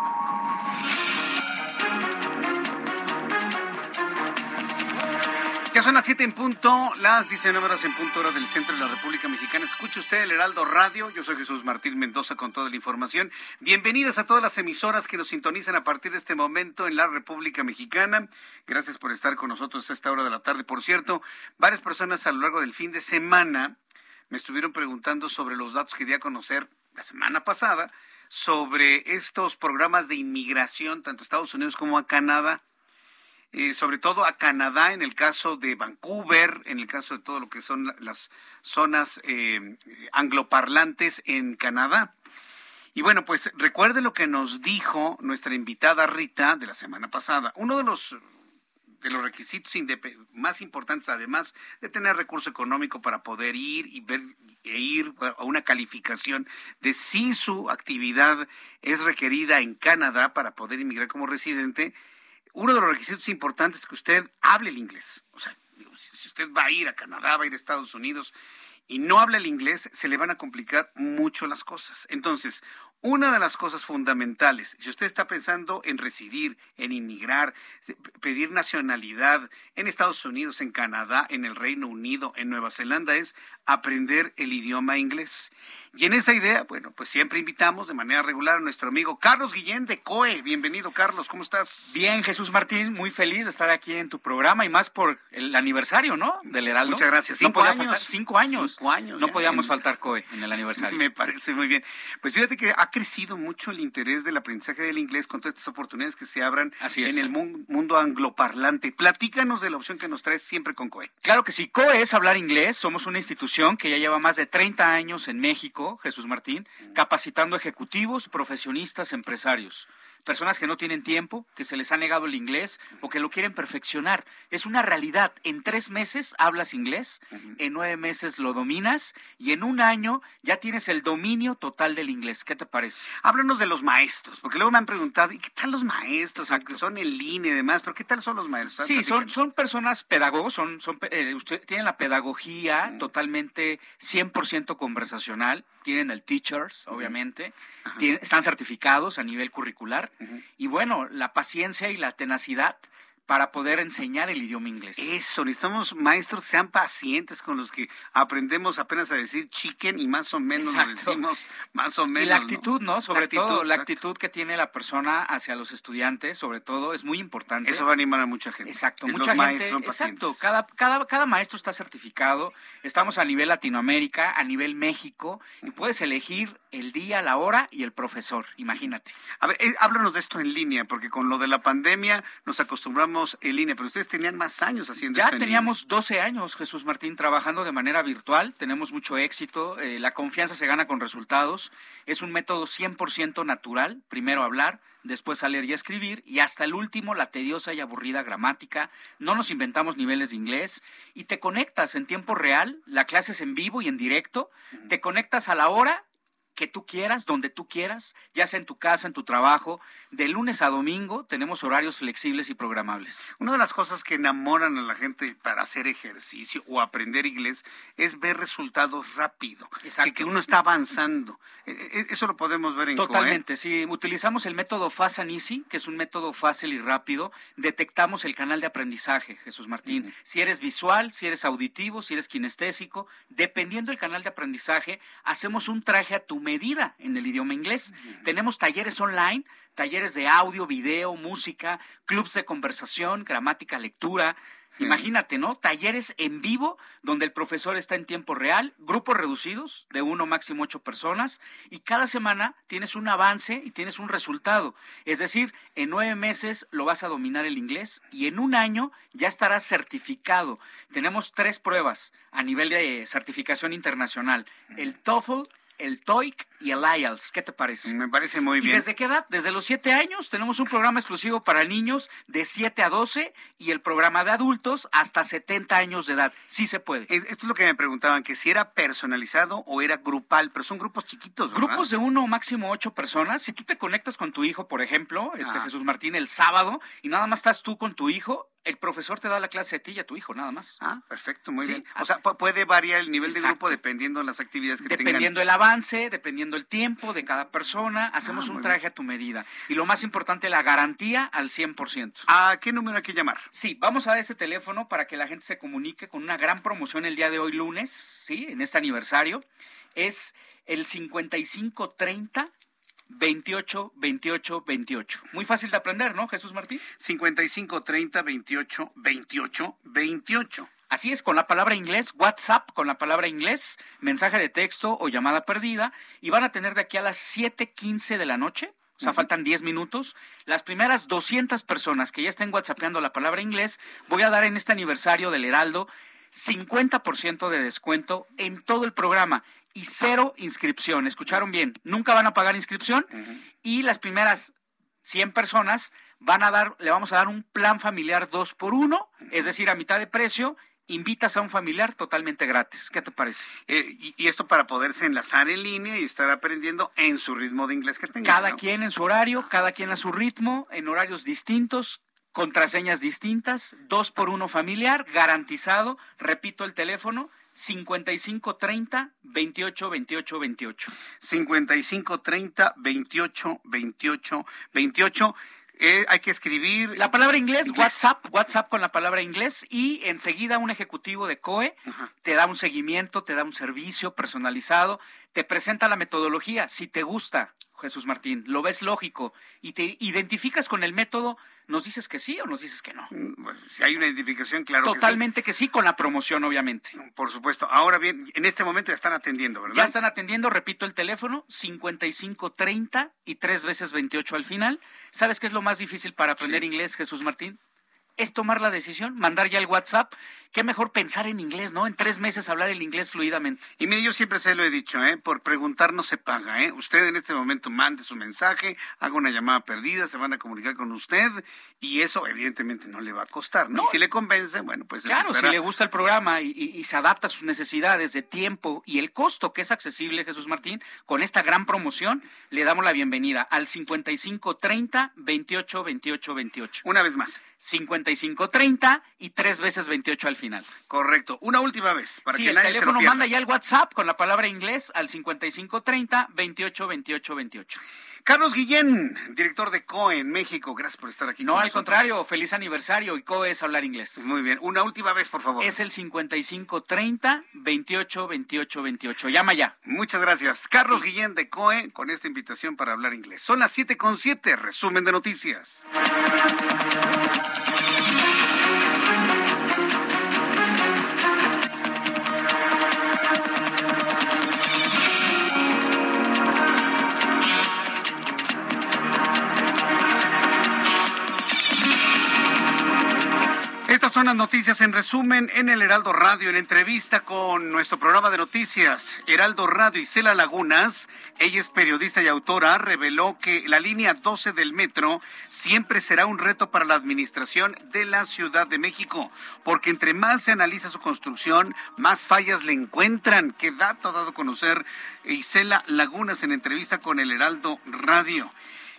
Ya son las 7 en punto, las 19 horas en punto hora del centro de la República Mexicana. Escuche usted el Heraldo Radio. Yo soy Jesús Martín Mendoza con toda la información. Bienvenidas a todas las emisoras que nos sintonizan a partir de este momento en la República Mexicana. Gracias por estar con nosotros a esta hora de la tarde. Por cierto, varias personas a lo largo del fin de semana me estuvieron preguntando sobre los datos que di a conocer la semana pasada sobre estos programas de inmigración, tanto a Estados Unidos como a Canadá. Eh, sobre todo a Canadá en el caso de Vancouver, en el caso de todo lo que son las zonas eh, angloparlantes en Canadá. Y bueno, pues recuerde lo que nos dijo nuestra invitada Rita de la semana pasada. Uno de los de los requisitos más importantes, además de tener recurso económico para poder ir y ver e ir a una calificación de si su actividad es requerida en Canadá para poder inmigrar como residente, uno de los requisitos importantes es que usted hable el inglés. O sea, si usted va a ir a Canadá, va a ir a Estados Unidos y no habla el inglés, se le van a complicar mucho las cosas. Entonces, una de las cosas fundamentales, si usted está pensando en residir, en inmigrar, pedir nacionalidad en Estados Unidos, en Canadá, en el Reino Unido, en Nueva Zelanda, es aprender el idioma inglés. Y en esa idea, bueno, pues siempre invitamos de manera regular a nuestro amigo Carlos Guillén de COE. Bienvenido, Carlos, ¿cómo estás?
Bien, Jesús Martín, muy feliz de estar aquí en tu programa y más por el aniversario, ¿no? Del Heraldo.
Muchas gracias.
Cinco años. cinco años. Cinco años. No podíamos faltar COE en el aniversario. [laughs]
Me parece muy bien. Pues fíjate que ha crecido mucho el interés del aprendizaje del inglés con todas estas oportunidades que se abran en el mundo angloparlante. Platícanos de la opción que nos traes siempre con COE.
Claro que sí. COE es hablar inglés. Somos una institución que ya lleva más de 30 años en México Jesús Martín, capacitando ejecutivos, profesionistas, empresarios personas que no tienen tiempo, que se les ha negado el inglés o que lo quieren perfeccionar. Es una realidad. En tres meses hablas inglés, en nueve meses lo dominas y en un año ya tienes el dominio total del inglés. ¿Qué te parece?
Háblanos de los maestros, porque luego me han preguntado, ¿y qué tal los maestros? Aunque son en línea y demás, pero ¿qué tal son los maestros?
Sí, son, son personas pedagogos, son, son, eh, usted, tienen la pedagogía totalmente 100% conversacional, tienen el teachers, obviamente están certificados a nivel curricular y bueno, la paciencia y la tenacidad para poder enseñar el idioma inglés.
Eso, necesitamos maestros que sean pacientes con los que aprendemos apenas a decir chicken y más o menos lo decimos más o menos.
Y la actitud, ¿no? Sobre todo la actitud que tiene la persona hacia los estudiantes, sobre todo, es muy importante.
Eso va a animar a mucha gente.
Exacto, mucha gente. Exacto, cada, cada, cada maestro está certificado. Estamos a nivel Latinoamérica, a nivel México, y puedes elegir el día, la hora y el profesor, imagínate.
A ver, eh, háblanos de esto en línea, porque con lo de la pandemia nos acostumbramos en línea, pero ustedes tenían más años haciendo
ya esto. Ya teníamos 12 años, Jesús Martín, trabajando de manera virtual, tenemos mucho éxito, eh, la confianza se gana con resultados, es un método 100% natural, primero hablar, después a leer y escribir, y hasta el último la tediosa y aburrida gramática. No nos inventamos niveles de inglés y te conectas en tiempo real, la clase es en vivo y en directo, te conectas a la hora que tú quieras, donde tú quieras, ya sea en tu casa, en tu trabajo. De lunes a domingo tenemos horarios flexibles y programables.
Una de las cosas que enamoran a la gente para hacer ejercicio o aprender inglés es ver resultados rápido, Exacto. Que, uno está avanzando. E, e, eso lo podemos ver en
Totalmente, si utilizamos el método Fast and Easy, que es un método fácil y rápido, detectamos el canal de aprendizaje, Jesús Martín. Si eres visual, si eres auditivo, si eres kinestésico, dependiendo del canal de aprendizaje, hacemos un traje a tu medida en el idioma inglés. Tenemos talleres online, talleres de audio, video, música, clubs de conversación, gramática, lectura. Imagínate, ¿no? Talleres en vivo donde el profesor está en tiempo real, grupos reducidos de uno máximo ocho personas y cada semana tienes un avance y tienes un resultado. Es decir, en nueve meses lo vas a dominar el inglés y en un año ya estarás certificado. Tenemos tres pruebas a nivel de certificación internacional, el TOEFL, el TOEIC y el IELTS. ¿Qué te parece?
Me parece muy bien.
¿Y desde qué edad? Desde los 7 años tenemos un programa exclusivo para niños de 7 a 12 y el programa de adultos hasta 70 años de edad. Sí se puede.
esto es lo que me preguntaban, que si era personalizado o era grupal, pero son grupos chiquitos,
¿verdad? Grupos de uno o máximo ocho personas. Si tú te conectas con tu hijo, por ejemplo, este ah. Jesús Martín, el sábado, y nada más estás tú con tu hijo, el profesor te da la clase a ti y a tu hijo, nada más.
Ah, perfecto, muy bien. O sea, puede variar el nivel de grupo dependiendo de las actividades que
tengan. Dependiendo el avance, dependiendo el tiempo de cada persona, hacemos ah, un traje a tu medida. Y lo más importante, la garantía al 100%.
¿A qué número hay que llamar?
Sí, vamos a dar ese teléfono para que la gente se comunique con una gran promoción el día de hoy lunes, ¿sí? En este aniversario. Es el 5530 28 28 28. Muy fácil de aprender, ¿no, Jesús Martín?
55 30 28 28 28.
Así es, con la palabra inglés, WhatsApp, con la palabra inglés, mensaje de texto o llamada perdida, y van a tener de aquí a las 7:15 de la noche, o sea, faltan 10 minutos. Las primeras 200 personas que ya estén WhatsAppando la palabra inglés, voy a dar en este aniversario del Heraldo 50% de descuento en todo el programa y cero inscripción. ¿Escucharon bien? Nunca van a pagar inscripción y las primeras 100 personas van a dar, le vamos a dar un plan familiar dos por uno, es decir, a mitad de precio. Invitas a un familiar totalmente gratis. ¿Qué te parece?
Eh, y, esto para poderse enlazar en línea y estar aprendiendo en su ritmo de inglés que tenga.
Cada quien en su horario, cada quien a su ritmo, en horarios distintos, contraseñas distintas, dos por uno familiar, garantizado. Repito el teléfono, 5530 28 28 28.
5530 28 28 28. hay que escribir.
La palabra inglés, WhatsApp, WhatsApp con la palabra inglés y enseguida un ejecutivo de COE te da un seguimiento, te da un servicio personalizado, te presenta la metodología. Si te gusta, Jesús Martín, lo ves lógico y te identificas con el método, ¿nos dices que sí o nos dices que no?
Mm, si hay una identificación, claro.
Totalmente que sí. con la promoción, obviamente.
Por supuesto. Ahora bien, en este momento ya están atendiendo, ¿verdad?
Ya están atendiendo, repito el teléfono, 5530 y tres veces 28 al final. ¿Sabes qué es lo más difícil para aprender inglés, Jesús Martín? Es tomar la decisión, mandar ya el WhatsApp. Qué mejor pensar en inglés, ¿no? En tres meses hablar el inglés fluidamente.
Y mire, yo siempre se lo he dicho, ¿eh? Por preguntar no se paga, ¿eh? Usted en este momento mande su mensaje, haga una llamada perdida, se van a comunicar con usted y eso evidentemente no le va a costar, ¿no? Y si le convence, bueno, pues...
Claro, si le gusta el programa y, y, se adapta a sus necesidades de tiempo y el costo que es accesible, Jesús Martín, con esta gran promoción, le damos la bienvenida al 5530 28 28 28.
Una vez más.
55 5530 y tres veces 28 al final.
Correcto. Una última vez
para que el teléfono manda ya el WhatsApp con la palabra inglés al 5530 28 28 28.
Carlos Guillén, director de COE en México, gracias por estar aquí.
No, al contrario, feliz aniversario y COE es hablar inglés.
Muy bien, una última vez, por favor.
Es el 5530 28 28 28. Llama ya.
Muchas gracias. Carlos Guillén de COE con esta invitación para hablar inglés. Son las 7 con 7, resumen de noticias. Estas son las noticias en resumen en el Heraldo Radio, en entrevista con nuestro programa de noticias, Heraldo Radio y Cela Lagunas. Ella es periodista y autora, reveló que la línea 12 del metro siempre será un reto para la administración de la Ciudad de México, porque entre más se analiza su construcción, más fallas le encuentran. ¿Qué dato ha dado a conocer Isela Lagunas en entrevista con el Heraldo Radio?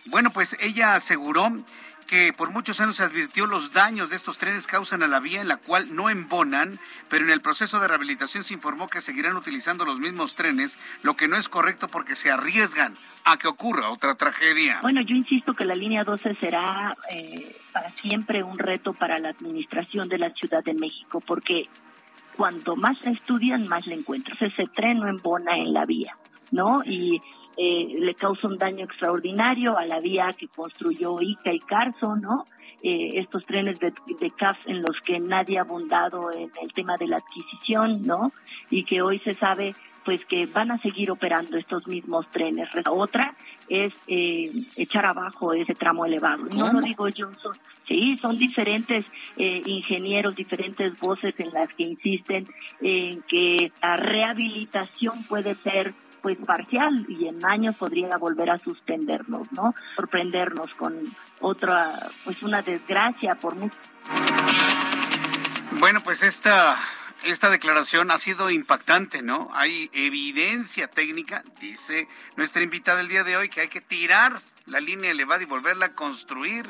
Bueno, pues ella aseguró que por muchos años se advirtió los daños de estos trenes causan a la vía en la cual no embonan, pero en el proceso de rehabilitación se informó que seguirán utilizando los mismos trenes, lo que no es correcto porque se arriesgan a que ocurra otra tragedia.
Bueno, yo insisto que la línea 12 será eh, para siempre un reto para la administración de la Ciudad de México, porque cuanto más estudian, más la encuentran. Ese tren no embona en la vía, ¿no? Y eh, le causa un daño extraordinario a la vía que construyó Ica y Carso, ¿no? Eh, estos trenes de, de CAF en los que nadie ha abundado en el tema de la adquisición, ¿no? Y que hoy se sabe pues que van a seguir operando estos mismos trenes. La otra es eh, echar abajo ese tramo elevado. No lo digo yo, sí, son diferentes eh, ingenieros, diferentes voces en las que insisten en que la rehabilitación puede ser pues parcial y en años podría volver a suspendernos, ¿no? Sorprendernos con otra, pues una desgracia por mucho.
Bueno, pues esta esta declaración ha sido impactante, ¿no? Hay evidencia técnica, dice nuestra invitada el día de hoy, que hay que tirar la línea elevada y volverla a construir.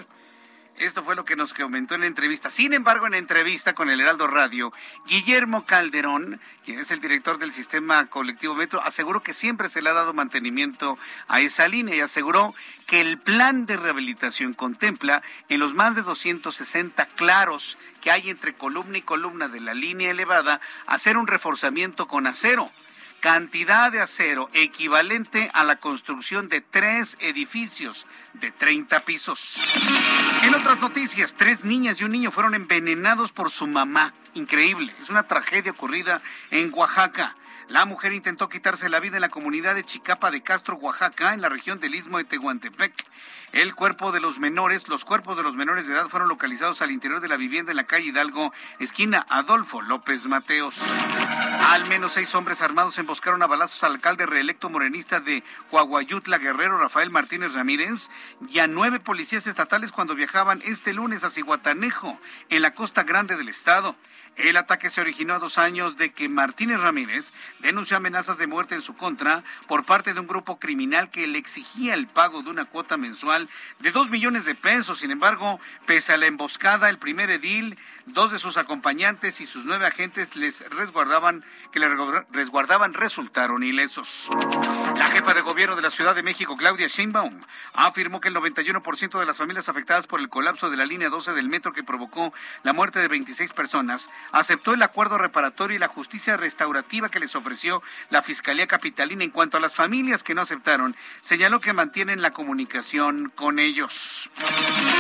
Esto fue lo que nos comentó en la entrevista. Sin embargo, en la entrevista con el Heraldo Radio, Guillermo Calderón, quien es el director del sistema colectivo Metro, aseguró que siempre se le ha dado mantenimiento a esa línea y aseguró que el plan de rehabilitación contempla en los más de 260 claros que hay entre columna y columna de la línea elevada hacer un reforzamiento con acero cantidad de acero equivalente a la construcción de tres edificios de 30 pisos. En otras noticias, tres niñas y un niño fueron envenenados por su mamá. Increíble, es una tragedia ocurrida en Oaxaca. La mujer intentó quitarse la vida en la comunidad de Chicapa de Castro, Oaxaca, en la región del Istmo de Tehuantepec. El cuerpo de los menores, los cuerpos de los menores de edad fueron localizados al interior de la vivienda en la calle Hidalgo, esquina Adolfo López Mateos. Al menos seis hombres armados emboscaron a balazos al alcalde reelecto morenista de Coahuayutla Guerrero, Rafael Martínez Ramírez, y a nueve policías estatales cuando viajaban este lunes a Cihuatanejo, en la costa grande del estado. El ataque se originó a dos años de que Martínez Ramírez denunció amenazas de muerte en su contra por parte de un grupo criminal que le exigía el pago de una cuota mensual de dos millones de pesos. Sin embargo, pese a la emboscada, el primer edil, dos de sus acompañantes y sus nueve agentes les resguardaban, que le resguardaban resultaron ilesos. La jefa de gobierno de la Ciudad de México, Claudia Sheinbaum, afirmó que el 91% de las familias afectadas por el colapso de la línea 12 del metro que provocó la muerte de 26 personas aceptó el acuerdo reparatorio y la justicia restaurativa que les ofreció la Fiscalía Capitalina. En cuanto a las familias que no aceptaron, señaló que mantienen la comunicación con ellos.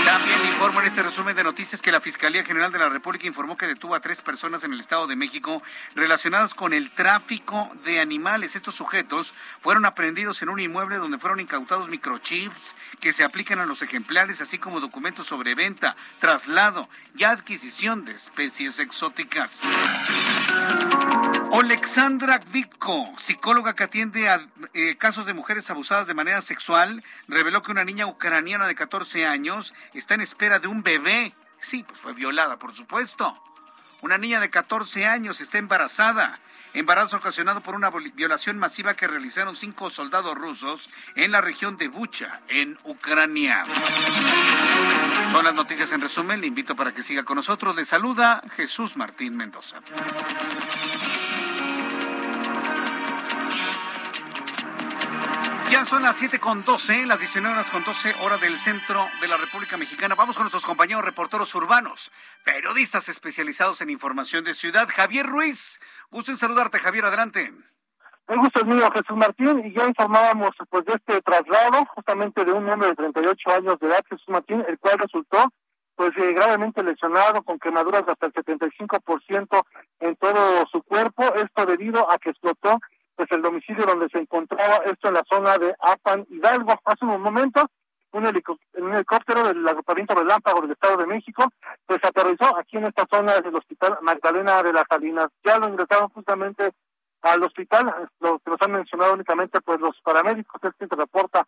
También informo en este resumen de noticias que la Fiscalía General de la República informó que detuvo a tres personas en el Estado de México relacionadas con el tráfico de animales. Estos sujetos fueron aprendidos en un inmueble donde fueron incautados microchips que se aplican a los ejemplares, así como documentos sobre venta, traslado y adquisición de especies exóticas. Alexandra Vitko, psicóloga que atiende a eh, casos de mujeres abusadas de manera sexual, reveló que una niña ucraniana de 14 años está en espera de un bebé. Sí, pues fue violada, por supuesto. Una niña de 14 años está embarazada. Embarazo ocasionado por una violación masiva que realizaron cinco soldados rusos en la región de Bucha, en Ucrania. Son las noticias en resumen. Le invito para que siga con nosotros. Le saluda Jesús Martín Mendoza. Ya son las 7 con 12, las 19 horas con 12 hora del centro de la República Mexicana. Vamos con nuestros compañeros reporteros urbanos, periodistas especializados en información de ciudad. Javier Ruiz, gusto en saludarte, Javier, adelante.
El gusto es mío, Jesús Martín, y ya informábamos pues de este traslado justamente de un hombre de 38 años de edad, Jesús Martín, el cual resultó pues eh, gravemente lesionado con quemaduras hasta el 75% en todo su cuerpo, esto debido a que explotó pues el domicilio donde se encontraba esto en la zona de Apan Hidalgo. Hace unos momentos un, helicóptero del agrupamiento Relámpago del Estado de México, pues aterrizó aquí en esta zona del Hospital Magdalena de las Salinas. Ya lo ingresaron justamente al hospital, lo que nos han mencionado únicamente pues los paramédicos, es que se reporta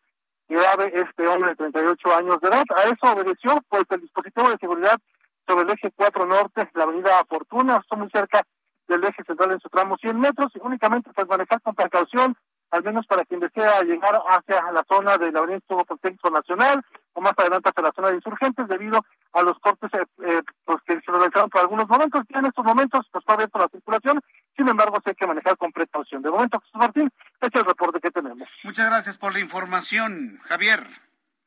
grave este hombre de 38 años de edad. A eso obedeció pues el dispositivo de seguridad sobre el eje 4 norte, la avenida Fortuna, está muy cerca del eje central en su tramo 100 metros y únicamente pues manejar con precaución, al menos para quien desea llegar hacia la zona de la Avenida Técnico Nacional o más adelante hacia la zona de insurgentes debido a los cortes eh, eh, pues, que se realizaron por algunos momentos y en estos momentos pues está abierta la circulación, sin embargo sí hay que manejar con precaución. De momento, Jesús Martín, este es el reporte que tenemos.
Muchas gracias por la información, Javier.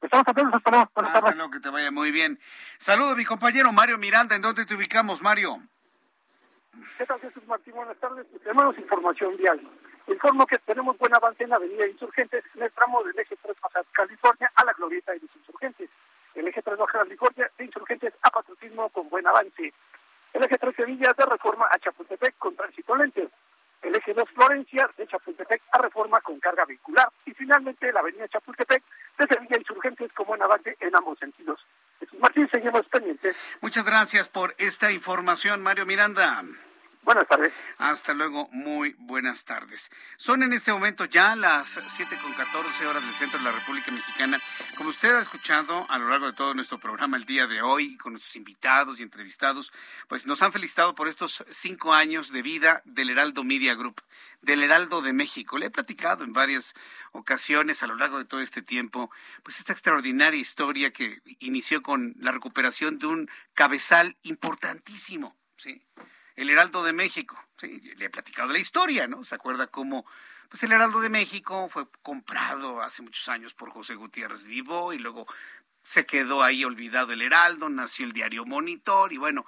Estamos atentos, esperamos.
Hasta luego, que te vaya muy bien. Saludo a mi compañero Mario Miranda. ¿En dónde te ubicamos, Mario?
¿Qué tal, Jesús Martín? Buenas tardes. Tenemos información vial. Informo que tenemos buen avance en la avenida Insurgentes en el tramo del eje 3 Baja California a la glorieta de los Insurgentes. El eje 3 Baja California de Insurgentes a Patriotismo con buen avance. El eje 3 Sevilla de Reforma a Chapultepec con tránsito lento. El eje 2 Florencia de Chapultepec a Reforma con carga vehicular. Y finalmente la avenida Chapultepec de Sevilla Insurgentes con buen avance en ambos sentidos. Martín, seguimos pendientes.
Muchas gracias por esta información, Mario Miranda.
Buenas tardes.
Hasta luego, muy buenas tardes. Son en este momento ya las 7 con 14 horas del centro de la República Mexicana. Como usted ha escuchado a lo largo de todo nuestro programa el día de hoy, con nuestros invitados y entrevistados, pues nos han felicitado por estos cinco años de vida del Heraldo Media Group, del Heraldo de México. Le he platicado en varias ocasiones a lo largo de todo este tiempo, pues esta extraordinaria historia que inició con la recuperación de un cabezal importantísimo, ¿sí? El Heraldo de México. Sí, le he platicado la historia, ¿no? ¿Se acuerda cómo pues el Heraldo de México fue comprado hace muchos años por José Gutiérrez Vivo y luego se quedó ahí olvidado el Heraldo, nació el diario Monitor y bueno,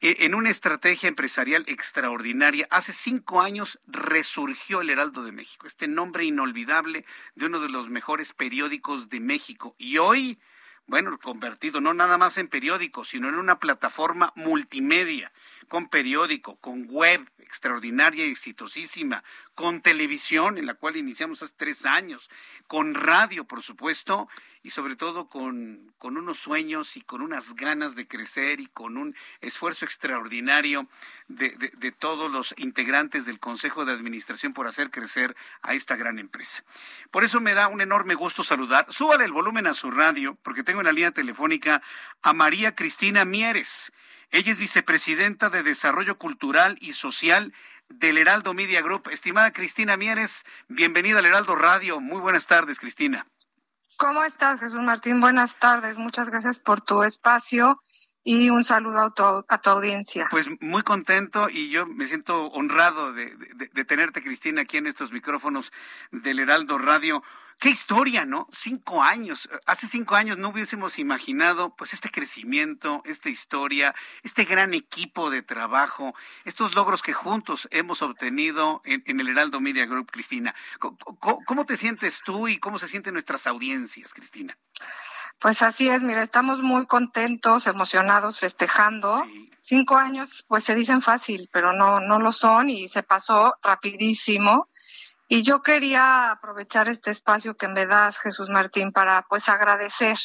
e, en una estrategia empresarial extraordinaria, hace cinco años resurgió el Heraldo de México, este nombre inolvidable de uno de los mejores periódicos de México y hoy, bueno, convertido no nada más en periódico, sino en una plataforma multimedia con periódico, con web extraordinaria y exitosísima, con televisión, en la cual iniciamos hace tres años, con radio, por supuesto, y sobre todo con, con unos sueños y con unas ganas de crecer y con un esfuerzo extraordinario de, de, todos los integrantes del Consejo de Administración por hacer crecer a esta gran empresa. Por eso me da un enorme gusto saludar. Súbale el volumen a su radio, porque tengo en la línea telefónica a María Cristina Mieres. Ella es vicepresidenta de Desarrollo Cultural y Social del Heraldo Media Group. Estimada Cristina Mieres, bienvenida al Heraldo Radio. Muy buenas tardes, Cristina.
¿Cómo estás, Jesús Martín? Buenas tardes. Muchas gracias por tu espacio y un saludo a tu, a tu, audiencia.
Pues muy contento y yo me siento honrado de, de, tenerte, Cristina, aquí en estos micrófonos del Heraldo Radio. Qué historia, ¿no? Cinco años. Hace cinco años no hubiésemos imaginado, pues, este crecimiento, esta historia, este gran equipo de trabajo, estos logros que juntos hemos obtenido en, el Heraldo Media Group, Cristina. ¿Cómo, te sientes tú y cómo se sienten nuestras audiencias, Cristina?
Pues así es, mira, estamos muy contentos, emocionados, festejando. Cinco años, pues se dicen fácil, pero no, no lo son y se pasó rapidísimo. Y yo quería aprovechar este espacio que me das, Jesús Martín, para pues agradecer.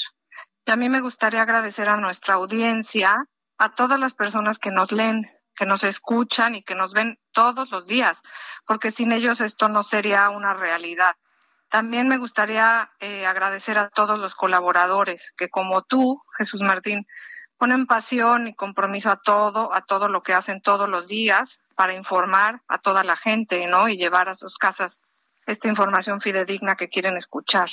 Y a mí me gustaría agradecer a nuestra audiencia, a todas las personas que nos leen, que nos escuchan y que nos ven todos los días, porque sin ellos esto no sería una realidad. También me gustaría eh, agradecer a todos los colaboradores que como tú, Jesús Martín, ponen pasión y compromiso a todo, a todo lo que hacen todos los días para informar a toda la gente, ¿no? Y llevar a sus casas esta información fidedigna que quieren escuchar.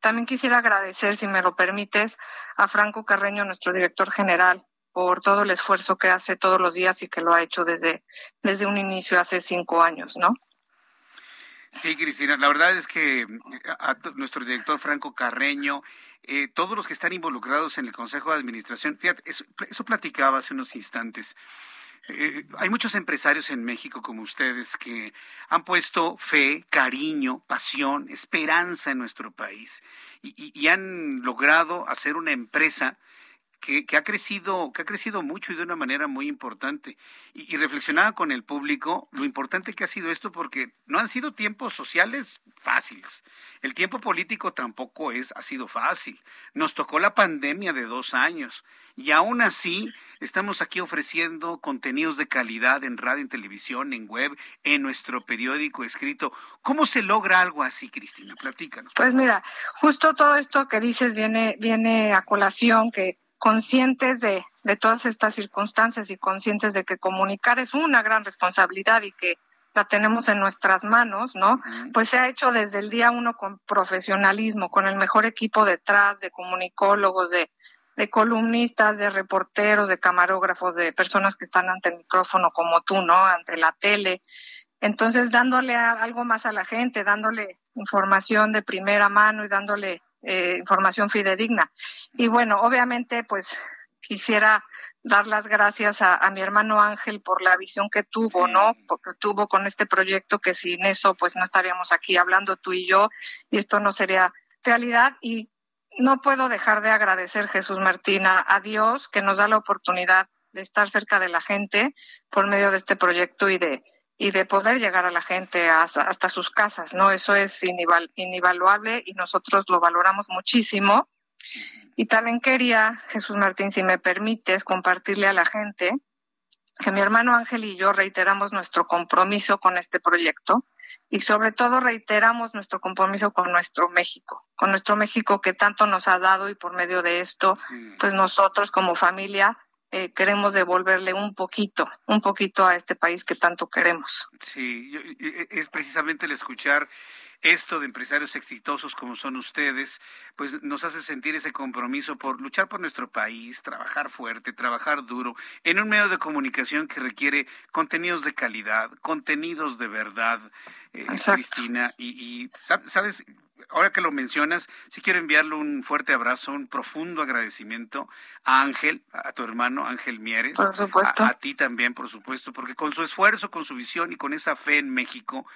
También quisiera agradecer, si me lo permites, a Franco Carreño, nuestro director general, por todo el esfuerzo que hace todos los días y que lo ha hecho desde, desde un inicio hace cinco años, ¿no?
Sí, Cristina, la verdad es que nuestro director Franco Carreño, eh, todos los que están involucrados en el Consejo de Administración, fíjate, eso, platicaba hace unos instantes. Eh, hay muchos empresarios en México como ustedes que han puesto fe, cariño, pasión, esperanza en nuestro país y han logrado hacer una empresa que, ha crecido, que ha crecido mucho y de una manera muy importante. Y, reflexionaba con el público lo importante que ha sido esto porque no han sido tiempos sociales fáciles. El tiempo político tampoco es, ha sido fácil. Nos tocó la pandemia de dos años. Y aún así, estamos aquí ofreciendo contenidos de calidad en radio, en televisión, en web, en nuestro periódico escrito. ¿Cómo se logra algo así, Cristina? Platícanos.
Pues mira, justo todo esto que dices viene, viene a colación, que conscientes de, de todas estas circunstancias y conscientes de que comunicar es una gran responsabilidad y que la tenemos en nuestras manos, ¿no? Pues se ha hecho desde el día uno con profesionalismo, con el mejor equipo detrás, de comunicólogos, de, de columnistas, de reporteros, de camarógrafos, de personas que están ante el micrófono como tú, ¿no? Ante la tele. Entonces, dándole algo más a la gente, dándole información de primera mano y dándole eh, información fidedigna. Y bueno, obviamente, pues quisiera dar las gracias a, mi hermano Ángel por la visión que tuvo, ¿no? Porque tuvo con este proyecto que sin eso, pues no estaríamos aquí hablando tú y yo y esto no sería realidad. Y no puedo dejar de agradecer, Jesús Martina, a Dios que nos da la oportunidad de estar cerca de la gente por medio de este proyecto y de y de poder llegar a la gente hasta, sus casas, ¿no? Eso es invaluable y nosotros lo valoramos muchísimo. Y también quería, Jesús Martín, si me permites, compartirle a la gente que mi hermano Ángel y yo reiteramos nuestro compromiso con este proyecto y sobre todo reiteramos nuestro compromiso con nuestro México, con nuestro México que tanto nos ha dado y por medio de esto, pues nosotros como familia eh, queremos devolverle un poquito, un poquito a este país que tanto queremos.
Sí, e, es precisamente el escuchar esto de empresarios exitosos como son ustedes, pues nos hace sentir ese compromiso por luchar por nuestro país, trabajar fuerte, trabajar duro, en un medio de comunicación que requiere contenidos de calidad, contenidos de verdad, eh, Cristina. Y, y, sabes, ahora que lo mencionas, sí quiero enviarle un fuerte abrazo, un profundo agradecimiento a Ángel, a tu hermano Ángel Mieres.
Por supuesto.
A, ti también, por supuesto, porque con su esfuerzo, con su visión y con esa fe en México,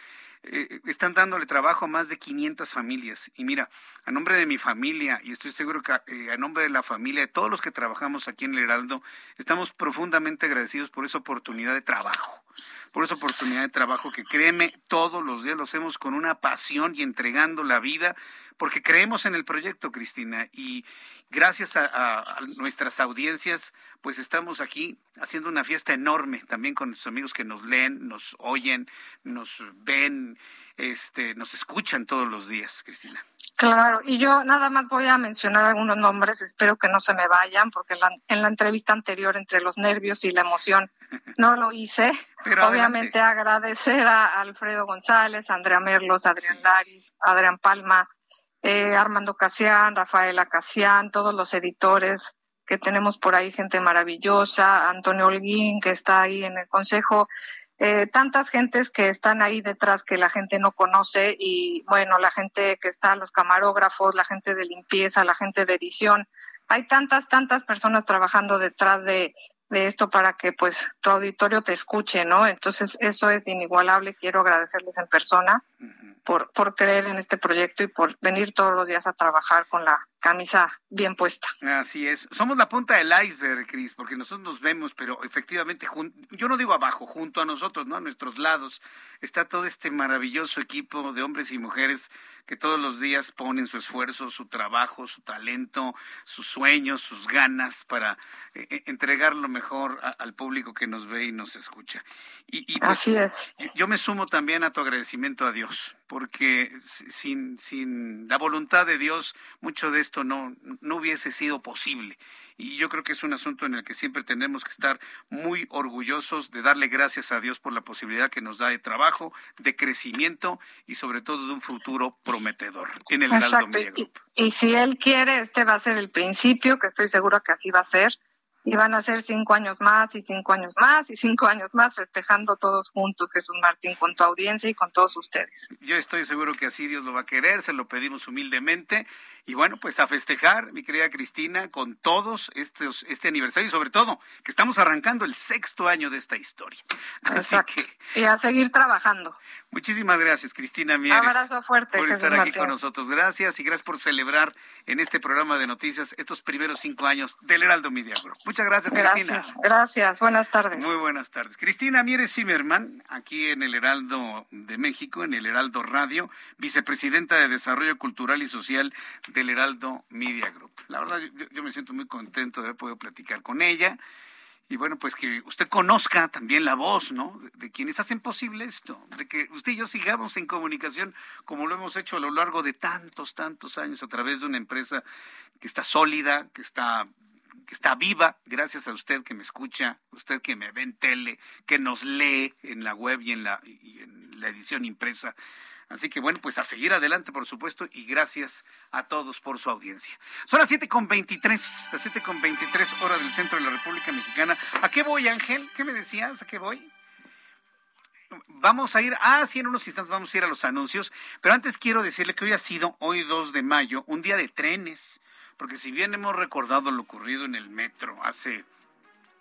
eh, están dándole trabajo a más de 500 familias. Y mira, a nombre de mi familia, y estoy seguro que eh, a nombre de la familia de todos los que trabajamos aquí en el Heraldo, estamos profundamente agradecidos por esa oportunidad de trabajo por esa oportunidad de trabajo que créeme, todos los días lo hacemos con una pasión y entregando la vida, porque creemos en el proyecto, Cristina, y gracias a, nuestras audiencias, pues estamos aquí haciendo una fiesta enorme también con nuestros amigos que nos leen, nos oyen, nos ven, este, nos escuchan todos los días, Cristina.
Claro, y yo nada más voy a mencionar algunos nombres, espero que no se me vayan, porque en la, entrevista anterior, entre los nervios y la emoción, [laughs] no lo hice. Obviamente agradecer a Alfredo González, Andrea Merlos, Adrián Laris, Adrián Palma, eh, Armando Casián, Rafaela Casián, todos los editores que tenemos por ahí, gente maravillosa, Antonio Holguín, que está ahí en el consejo, eh, tantas gentes que están ahí detrás que la gente no conoce y bueno, la gente que está, los camarógrafos, la gente de limpieza, la gente de edición. Hay tantas, tantas personas trabajando detrás de, de esto para que pues tu auditorio te escuche, ¿no? Entonces eso es inigualable. Quiero agradecerles en persona por, por creer en este proyecto y por venir todos los días a trabajar con la camisa bien puesta.
Así es. Somos la punta del iceberg, Cris, porque nosotros nos vemos, pero efectivamente, yo no digo abajo, junto a nosotros, ¿no? A nuestros lados está todo este maravilloso equipo de hombres y mujeres que todos los días ponen su esfuerzo, su trabajo, su talento, sus sueños, sus ganas para eh, eh, entregar lo mejor al público que nos ve y nos escucha. Y,
pues, Así es.
Yo, me sumo también a tu agradecimiento a Dios, porque sin, sin la voluntad de Dios, mucho de esto no, no hubiese sido posible. y yo creo que es un asunto en el que siempre tenemos que estar muy orgullosos de darle gracias a Dios por la posibilidad que nos da de trabajo, de crecimiento y sobre todo de un futuro prometedor en el Heraldo Media Group.
Y, y si él quiere, este va a ser el principio, que estoy seguro que así va a ser y van a ser cinco años más y cinco años más y cinco años más festejando todos juntos, Jesús Martín, con tu audiencia y con todos ustedes.
Yo estoy seguro que así Dios lo va a querer, se lo pedimos humildemente y bueno, pues a festejar, mi querida Cristina, con todos estos, este aniversario y sobre todo que estamos arrancando el sexto año de esta historia. Así que...
Y a seguir trabajando.
Muchísimas gracias, Cristina Mieres.
Abrazo fuerte.
Por estar aquí con nosotros. Gracias y gracias por celebrar en este programa de noticias estos primeros cinco años del Heraldo Media Group. Muchas gracias, Cristina.
Gracias, buenas tardes.
Muy buenas tardes. Cristina Mieres Zimmerman, aquí en el Heraldo de México, en el Heraldo Radio, vicepresidenta de Desarrollo Cultural y Social del Heraldo Media Group. La verdad, yo, yo me siento muy contento de haber podido platicar con ella y bueno, pues que usted conozca también la voz, ¿no? De, quienes hacen posible esto, de que usted y yo sigamos en comunicación como lo hemos hecho a lo largo de tantos, tantos años a través de una empresa que está sólida, que está que está viva, gracias a usted que me escucha, usted que me ve en tele, que nos lee en la web y en la, y en la edición impresa. Así que bueno, pues a seguir adelante, por supuesto, y gracias a todos por su audiencia. Son las 7.23, las 7.23 horas del centro de la República Mexicana. ¿A qué voy, Ángel? ¿Qué me decías? ¿A qué voy? Vamos a ir, ah, sí, en unos instantes vamos a ir a los anuncios, pero antes quiero decirle que hoy ha sido, hoy 2 de mayo, un día de trenes, porque si bien hemos recordado lo ocurrido en el metro hace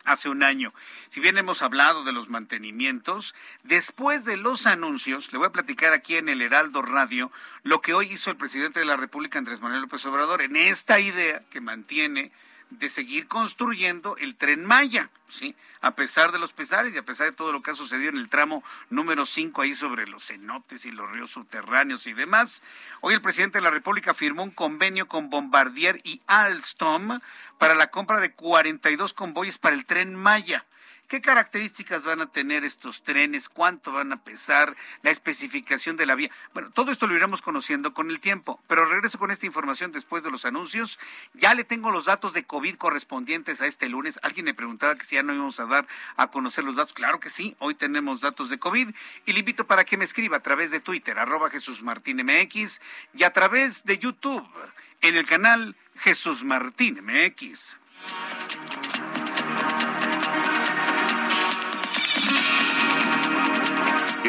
hace un año. Si bien hemos hablado de los mantenimientos, después de los anuncios, le voy a platicar aquí en el Heraldo Radio lo que hoy hizo el presidente de la República, Andrés Manuel López Obrador, en esta idea que mantiene de seguir construyendo el tren Maya, ¿sí? A pesar de los pesares y a pesar de todo lo que ha sucedido en el tramo número 5 ahí sobre los cenotes y los ríos subterráneos y demás. Hoy el presidente de la República firmó un convenio con Bombardier y Alstom para la compra de 42 convoyes para el tren Maya. ¿Qué características van a tener estos trenes? ¿Cuánto van a pesar? La especificación de la vía. Bueno, todo esto lo iremos conociendo con el tiempo, pero regreso con esta información después de los anuncios. Ya le tengo los datos de COVID correspondientes a este lunes. Alguien me preguntaba que si ya no íbamos a dar a conocer los datos. Claro que sí, hoy tenemos datos de COVID y le invito para que me escriba a través de Twitter, arroba Jesús Martín MX y a través de YouTube en el canal Jesús Martín MX.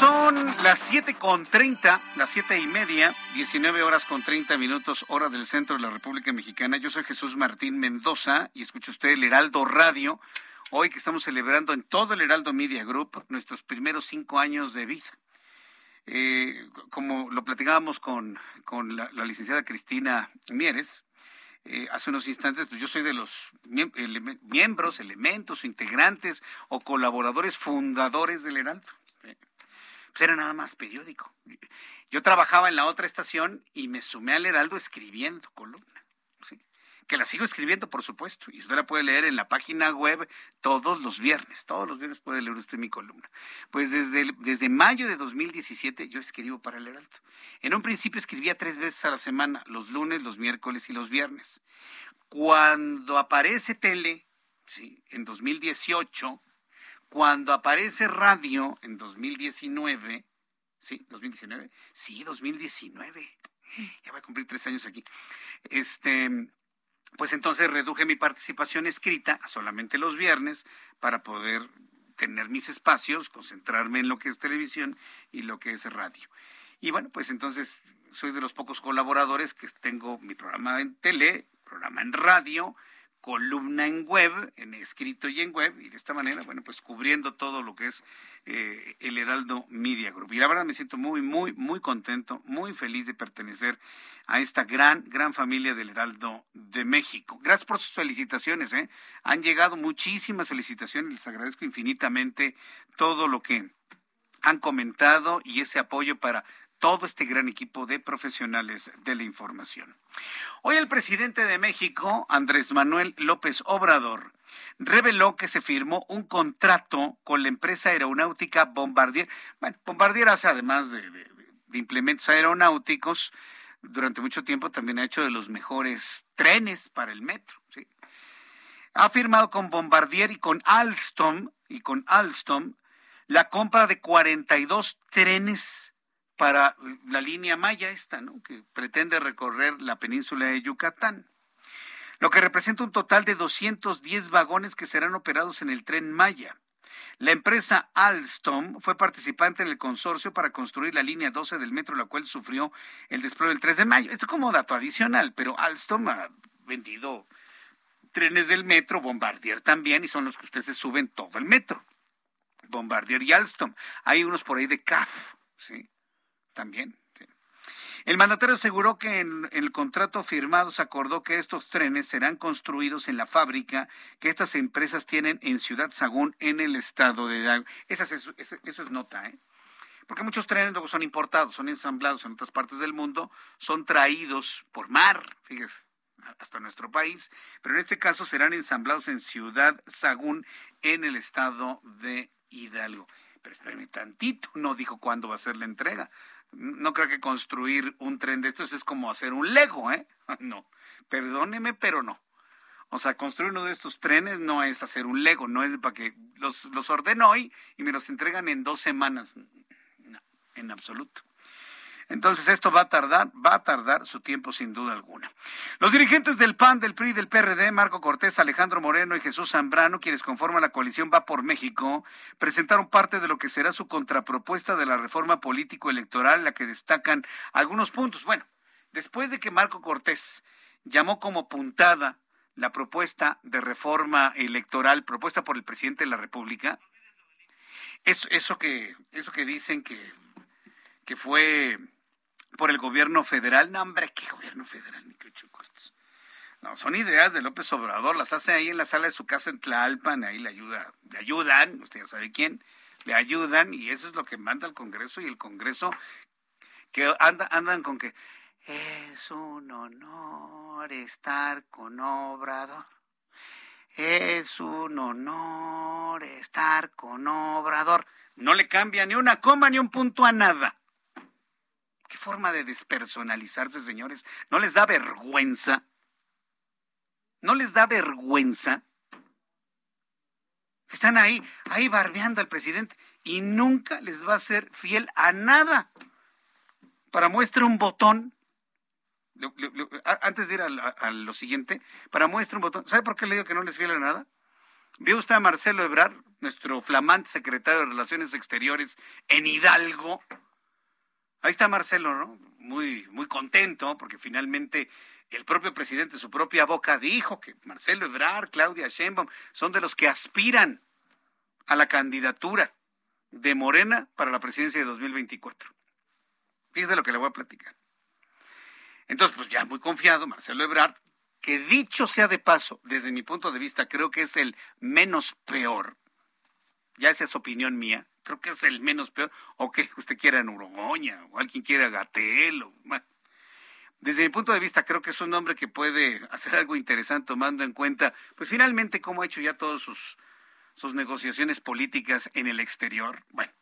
Las siete con treinta, las siete y media, 19 horas con 30 minutos, hora del centro de la República Mexicana. Yo soy Jesús Martín Mendoza y escucha usted el Heraldo Radio. Hoy que estamos celebrando en todo el Heraldo Media Group nuestros primeros cinco años de vida. Eh, como lo platicábamos con, la, licenciada Cristina Mieres, eh, hace unos instantes, pues yo soy de los miembros, elementos, integrantes o colaboradores fundadores del Heraldo pues era nada más periódico. Yo trabajaba en la otra estación y me sumé al Heraldo escribiendo columna. Que la sigo escribiendo, por supuesto, y usted la puede leer en la página web todos los viernes. Todos los viernes puede leer usted mi columna. Pues desde, desde mayo de 2017 yo escribo para el Heraldo. En un principio escribía tres veces a la semana, los lunes, los miércoles y los viernes. Cuando aparece tele, ¿sí? en 2018, cuando aparece radio en 2019, ¿sí? ¿2019? Sí, 2019. Ya voy a cumplir tres años aquí. Este, pues entonces reduje mi participación escrita a solamente los viernes para poder tener mis espacios, concentrarme en lo que es televisión y lo que es radio. Y bueno, pues entonces soy de los pocos colaboradores que tengo mi programa en tele, programa en radio, columna en web, en escrito y en web, y de esta manera, bueno, pues cubriendo todo lo que es eh, el Heraldo Media Group. Y la verdad me siento muy, muy, muy contento, muy feliz de pertenecer a esta gran, gran familia del Heraldo de México. Gracias por sus felicitaciones, ¿eh? Han llegado muchísimas felicitaciones, les agradezco infinitamente todo lo que han comentado y ese apoyo para todo este gran equipo de profesionales de la información. Hoy el presidente de México, Andrés Manuel López Obrador, reveló que se firmó un contrato con la empresa aeronáutica Bombardier. Bueno, Bombardier hace además de, implementos aeronáuticos, durante mucho tiempo también ha hecho de los mejores trenes para el metro. Ha firmado con Bombardier y con Alstom y con Alstom la compra de 42 trenes para la línea Maya esta, ¿no? que pretende recorrer la península de Yucatán, lo que representa un total de 210 vagones que serán operados en el tren Maya. La empresa Alstom fue participante en el consorcio para construir la línea 12 del metro, la cual sufrió el desplome el 3 de mayo. Esto como dato adicional, pero Alstom ha vendido trenes del metro, Bombardier también, y son los que ustedes suben todo el metro. Bombardier y Alstom. Hay unos por ahí de CAF, ¿sí? También. El mandatario aseguró que en, el contrato firmado se acordó que estos trenes serán construidos en la fábrica que estas empresas tienen en Ciudad Sagún, en el estado de Hidalgo. Eso, es nota, ¿eh? Porque muchos trenes luego son importados, son ensamblados en otras partes del mundo, son traídos por mar, fíjese, hasta nuestro país, pero en este caso serán ensamblados en Ciudad Sagún, en el estado de Hidalgo. Pero espérame tantito, no dijo cuándo va a ser la entrega no creo que construir un tren de estos es como hacer un Lego, ¿eh? [laughs] No, perdóneme, pero no. O sea, construir uno de estos trenes no es hacer un Lego, no es para que los, los ordeno hoy y me los entregan en dos semanas. No, en absoluto. Entonces esto va a tardar, va a tardar su tiempo sin duda alguna. Los dirigentes del PAN, del PRI, del PRD, Marco Cortés, Alejandro Moreno y Jesús Zambrano, quienes conforman la coalición Va por México, presentaron parte de lo que será su contrapropuesta de la reforma político-electoral, la que destacan algunos puntos. Bueno, después de que Marco Cortés llamó como puntada la propuesta de reforma electoral propuesta por el presidente de la República, eso, que, eso que dicen que, que fue por el gobierno federal. No, hombre, ¿qué gobierno federal? Ni qué costos. No, son ideas de López Obrador, las hace ahí en la sala de su casa en Tlalpan, ahí le ayuda, le ayudan, usted ya sabe quién, le ayudan y eso es lo que manda el Congreso y el Congreso que anda, andan con que es un honor estar con Obrador. Es un honor estar con Obrador. No le cambia ni una coma ni un punto a nada. Qué forma de despersonalizarse, señores. ¿No les da vergüenza? ¿No les da vergüenza? Están ahí, ahí barbeando al presidente y nunca les va a ser fiel a nada. Para muestra un botón, antes de ir a, lo siguiente, para muestra un botón, ¿sabe por qué le digo que no les fiel a nada? ¿Vio usted a Marcelo Ebrard, nuestro flamante secretario de Relaciones Exteriores en Hidalgo? Ahí está Marcelo, ¿no? Muy, muy contento porque finalmente el propio presidente, su propia boca, dijo que Marcelo Ebrard, Claudia Sheinbaum son de los que aspiran a la candidatura de Morena para la presidencia de 2024. Fíjese lo que le voy a platicar. Entonces, pues ya muy confiado, Marcelo Ebrard, que dicho sea de paso, desde mi punto de vista, creo que es el menos peor, ya esa es opinión mía, creo que es el menos peor, o que usted quiera Urogoña, o alguien quiera Gatel, o Desde mi punto de vista, creo que es un hombre que puede [laughs] hacer algo interesante tomando en cuenta, pues finalmente, cómo ha hecho ya todas sus, sus negociaciones políticas en el exterior. Bueno,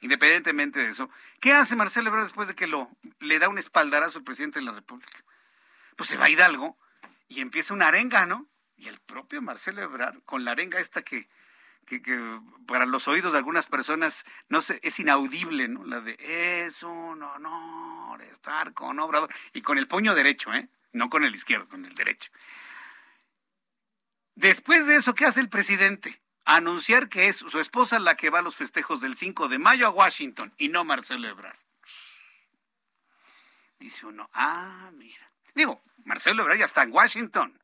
independientemente de eso, ¿qué hace Marcelo Ebrard después de que lo, le da un espaldarazo al presidente de la República? Pues se va a Hidalgo y empieza una arenga, ¿no? Y el propio Marcelo Ebrard, con la arenga esta que que, para los oídos de algunas personas no es inaudible, ¿no? La de es un honor estar con Obrador y con el puño derecho, ¿eh? No con el izquierdo, con el derecho. Después de eso, ¿qué hace el presidente? Anunciar que es su esposa la que va a los festejos del 5 de mayo a Washington y no Marcelo Ebrard. Dice uno, ah, mira. Digo, Marcelo Ebrard ya está en Washington.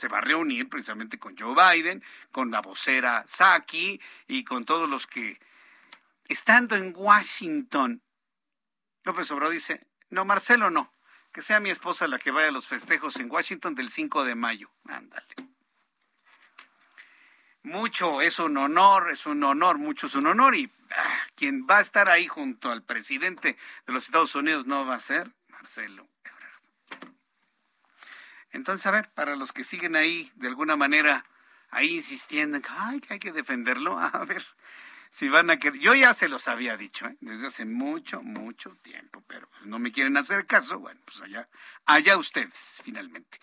Se va a reunir precisamente con Joe Biden, con la vocera Saki y con todos los que, estando en Washington, López Obrador dice, no, Marcelo no, que sea mi esposa la que vaya a los festejos en Washington del 5 de mayo. Ándale. Mucho es un honor, es un honor, mucho es un honor y ah, quien va a estar ahí junto al presidente de los Estados Unidos no va a ser Marcelo. Entonces, a ver, para los que siguen ahí de alguna manera ahí insistiendo en que hay que defenderlo, [laughs] a ver, si van a querer. Yo ya se los había dicho ¿eh? desde hace mucho, mucho tiempo, pero pues no me quieren hacer caso. Bueno, pues allá, allá ustedes, finalmente.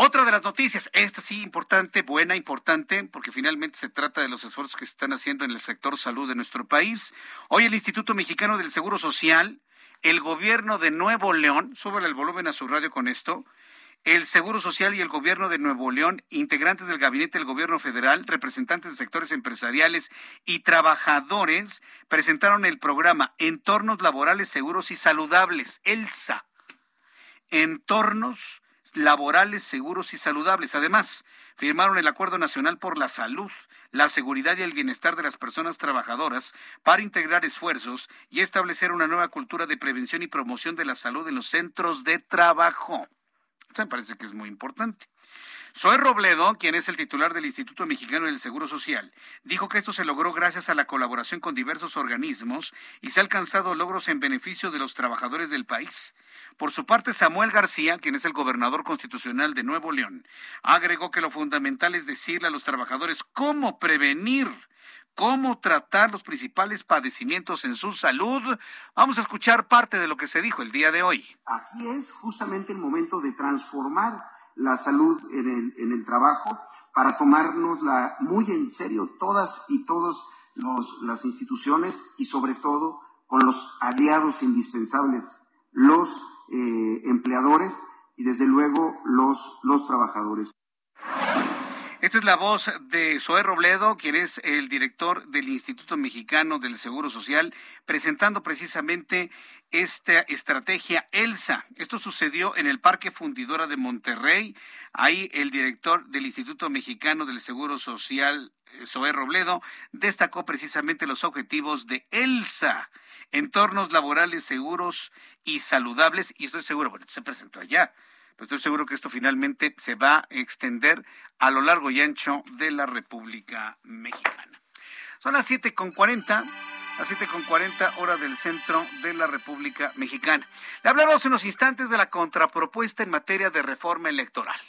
Otra de las noticias, esta sí importante, buena, importante, porque finalmente se trata de los esfuerzos que se están haciendo en el sector salud de nuestro país. Hoy el Instituto Mexicano del Seguro Social, el gobierno de Nuevo León, súbele el volumen a su radio con esto, el Seguro Social y el Gobierno de Nuevo León, integrantes del Gabinete del Gobierno Federal, representantes de sectores empresariales y trabajadores presentaron el programa Entornos Laborales Seguros y Saludables, ELSA. Entornos Laborales Seguros y Saludables. Además, firmaron el Acuerdo Nacional por la Salud la seguridad y el bienestar de las personas trabajadoras para integrar esfuerzos y establecer una nueva cultura de prevención y promoción de la salud en los centros de trabajo me parece que es muy importante. Soy Robledo, quien es el titular del Instituto Mexicano del Seguro Social, dijo que esto se logró gracias a la colaboración con diversos organismos y se ha alcanzado logros en beneficio de los trabajadores del país. Por su parte, Samuel García, quien es el gobernador constitucional de Nuevo León, agregó que lo fundamental es decirle a los trabajadores cómo prevenir cómo tratar los principales padecimientos en su salud. Vamos a escuchar parte de lo que se dijo el día de hoy.
Aquí es justamente el momento de transformar la salud en el, trabajo para tomárnosla muy en serio todas y todos las instituciones y sobre todo con los aliados indispensables, los eh, empleadores y desde luego los, los trabajadores.
Esta es la voz de Zoé Robledo, quien es el director del Instituto Mexicano del Seguro Social, presentando precisamente esta estrategia ELSA. Esto sucedió en el Parque Fundidora de Monterrey. Ahí el director del Instituto Mexicano del Seguro Social, Zoé Robledo, destacó precisamente los objetivos de ELSA, entornos laborales seguros y saludables. Y estoy seguro, bueno, se presentó allá pues estoy seguro que esto finalmente se va a extender a lo largo y ancho de la República Mexicana. Son las 7.40, las 7.40 hora del centro de la República Mexicana. Le hablamos unos instantes de la contrapropuesta en materia de reforma electoral.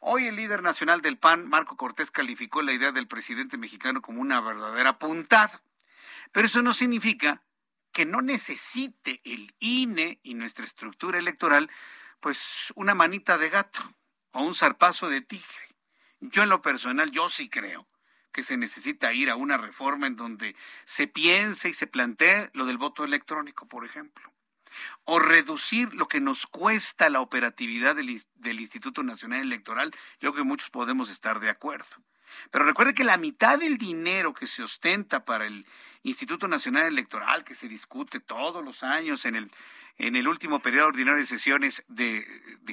Hoy el líder nacional del PAN, Marco Cortés, calificó la idea del presidente mexicano como una verdadera puntada. Pero eso no significa que no necesite el INE y nuestra estructura electoral pues una manita de gato o un zarpazo de tigre. Yo en lo personal, yo sí creo que se necesita ir a una reforma en donde se piense y se plantee lo del voto electrónico, por ejemplo. O reducir lo que nos cuesta la operatividad del, del Instituto Nacional Electoral. Yo creo que muchos podemos estar de acuerdo. Pero recuerde que la mitad del dinero que se ostenta para el Instituto Nacional Electoral, que se discute todos los años en el en el último periodo ordinario de sesiones de,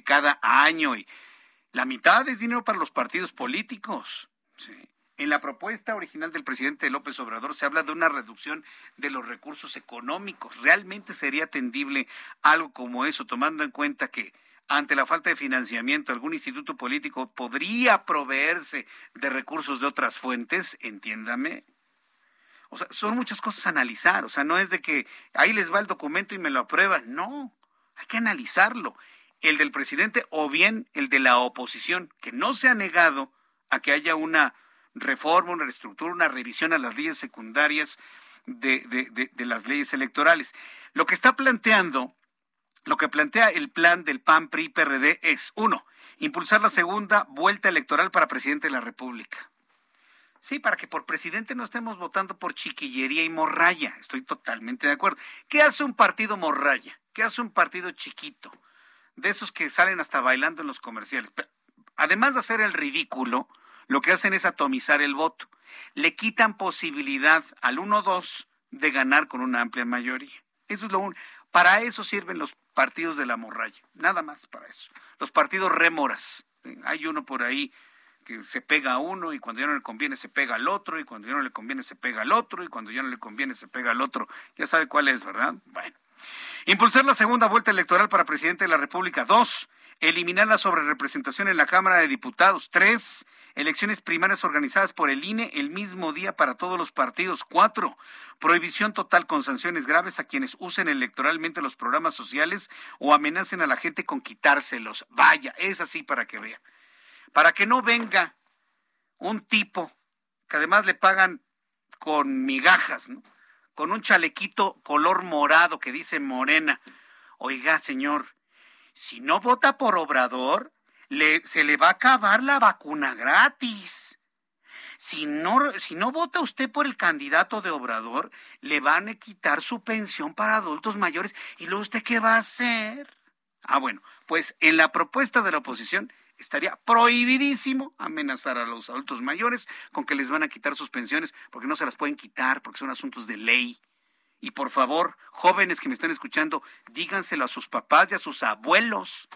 cada año y la mitad es dinero para los partidos políticos. En la propuesta original del presidente López Obrador se habla de una reducción de los recursos económicos. ¿Realmente sería atendible algo como eso, tomando en cuenta que ante la falta de financiamiento algún instituto político podría proveerse de recursos de otras fuentes? Entiéndame. O sea, son muchas cosas a analizar. O sea, no es de que ahí les va el documento y me lo aprueban. No, hay que analizarlo. El del presidente o bien el de la oposición, que no se ha negado a que haya una reforma, una reestructura, una revisión a las leyes secundarias de, de, de, las leyes electorales. Lo que está planteando, lo que plantea el plan del PAN, PRI, PRD es, uno, impulsar la segunda vuelta electoral para presidente de la República. Sí, para que por presidente no estemos votando por chiquillería y morralla. Estoy totalmente de acuerdo. ¿Qué hace un partido morralla? ¿Qué hace un partido chiquito? De esos que salen hasta bailando en los comerciales. además de hacer el ridículo, lo que hacen es atomizar el voto. Le quitan posibilidad al 1-2 de ganar con una amplia mayoría. Eso es lo único. Para eso sirven los partidos de la morralla, nada más para eso. Los partidos rémoras. Hay uno por ahí que se pega a uno y cuando ya no le conviene se pega al otro y cuando ya no le conviene se pega al otro y cuando ya no le conviene se pega al otro. Ya sabe cuál es, ¿verdad? Bueno. Impulsar la segunda vuelta electoral para presidente de la República. Dos, eliminar la sobrerepresentación en la Cámara de Diputados. Tres, elecciones primarias organizadas por el INE el mismo día para todos los partidos. Cuatro, prohibición total con sanciones graves a quienes usen electoralmente los programas sociales o amenacen a la gente con quitárselos. Vaya, es así para que vea para que no venga un tipo que además le pagan con migajas, ¿no? con un chalequito color morado que dice morena. Oiga, señor, si no vota por Obrador, se le va a acabar la vacuna gratis. Si no, si no vota usted por el candidato de Obrador, le van a quitar su pensión para adultos mayores. ¿Y luego usted qué va a hacer? Ah, bueno, pues en la propuesta de la oposición estaría prohibidísimo amenazar a los adultos mayores con que les van a quitar sus pensiones porque no se las pueden quitar, porque son asuntos de ley. Y por favor, jóvenes que me están escuchando, díganselo a sus papás y a sus abuelos,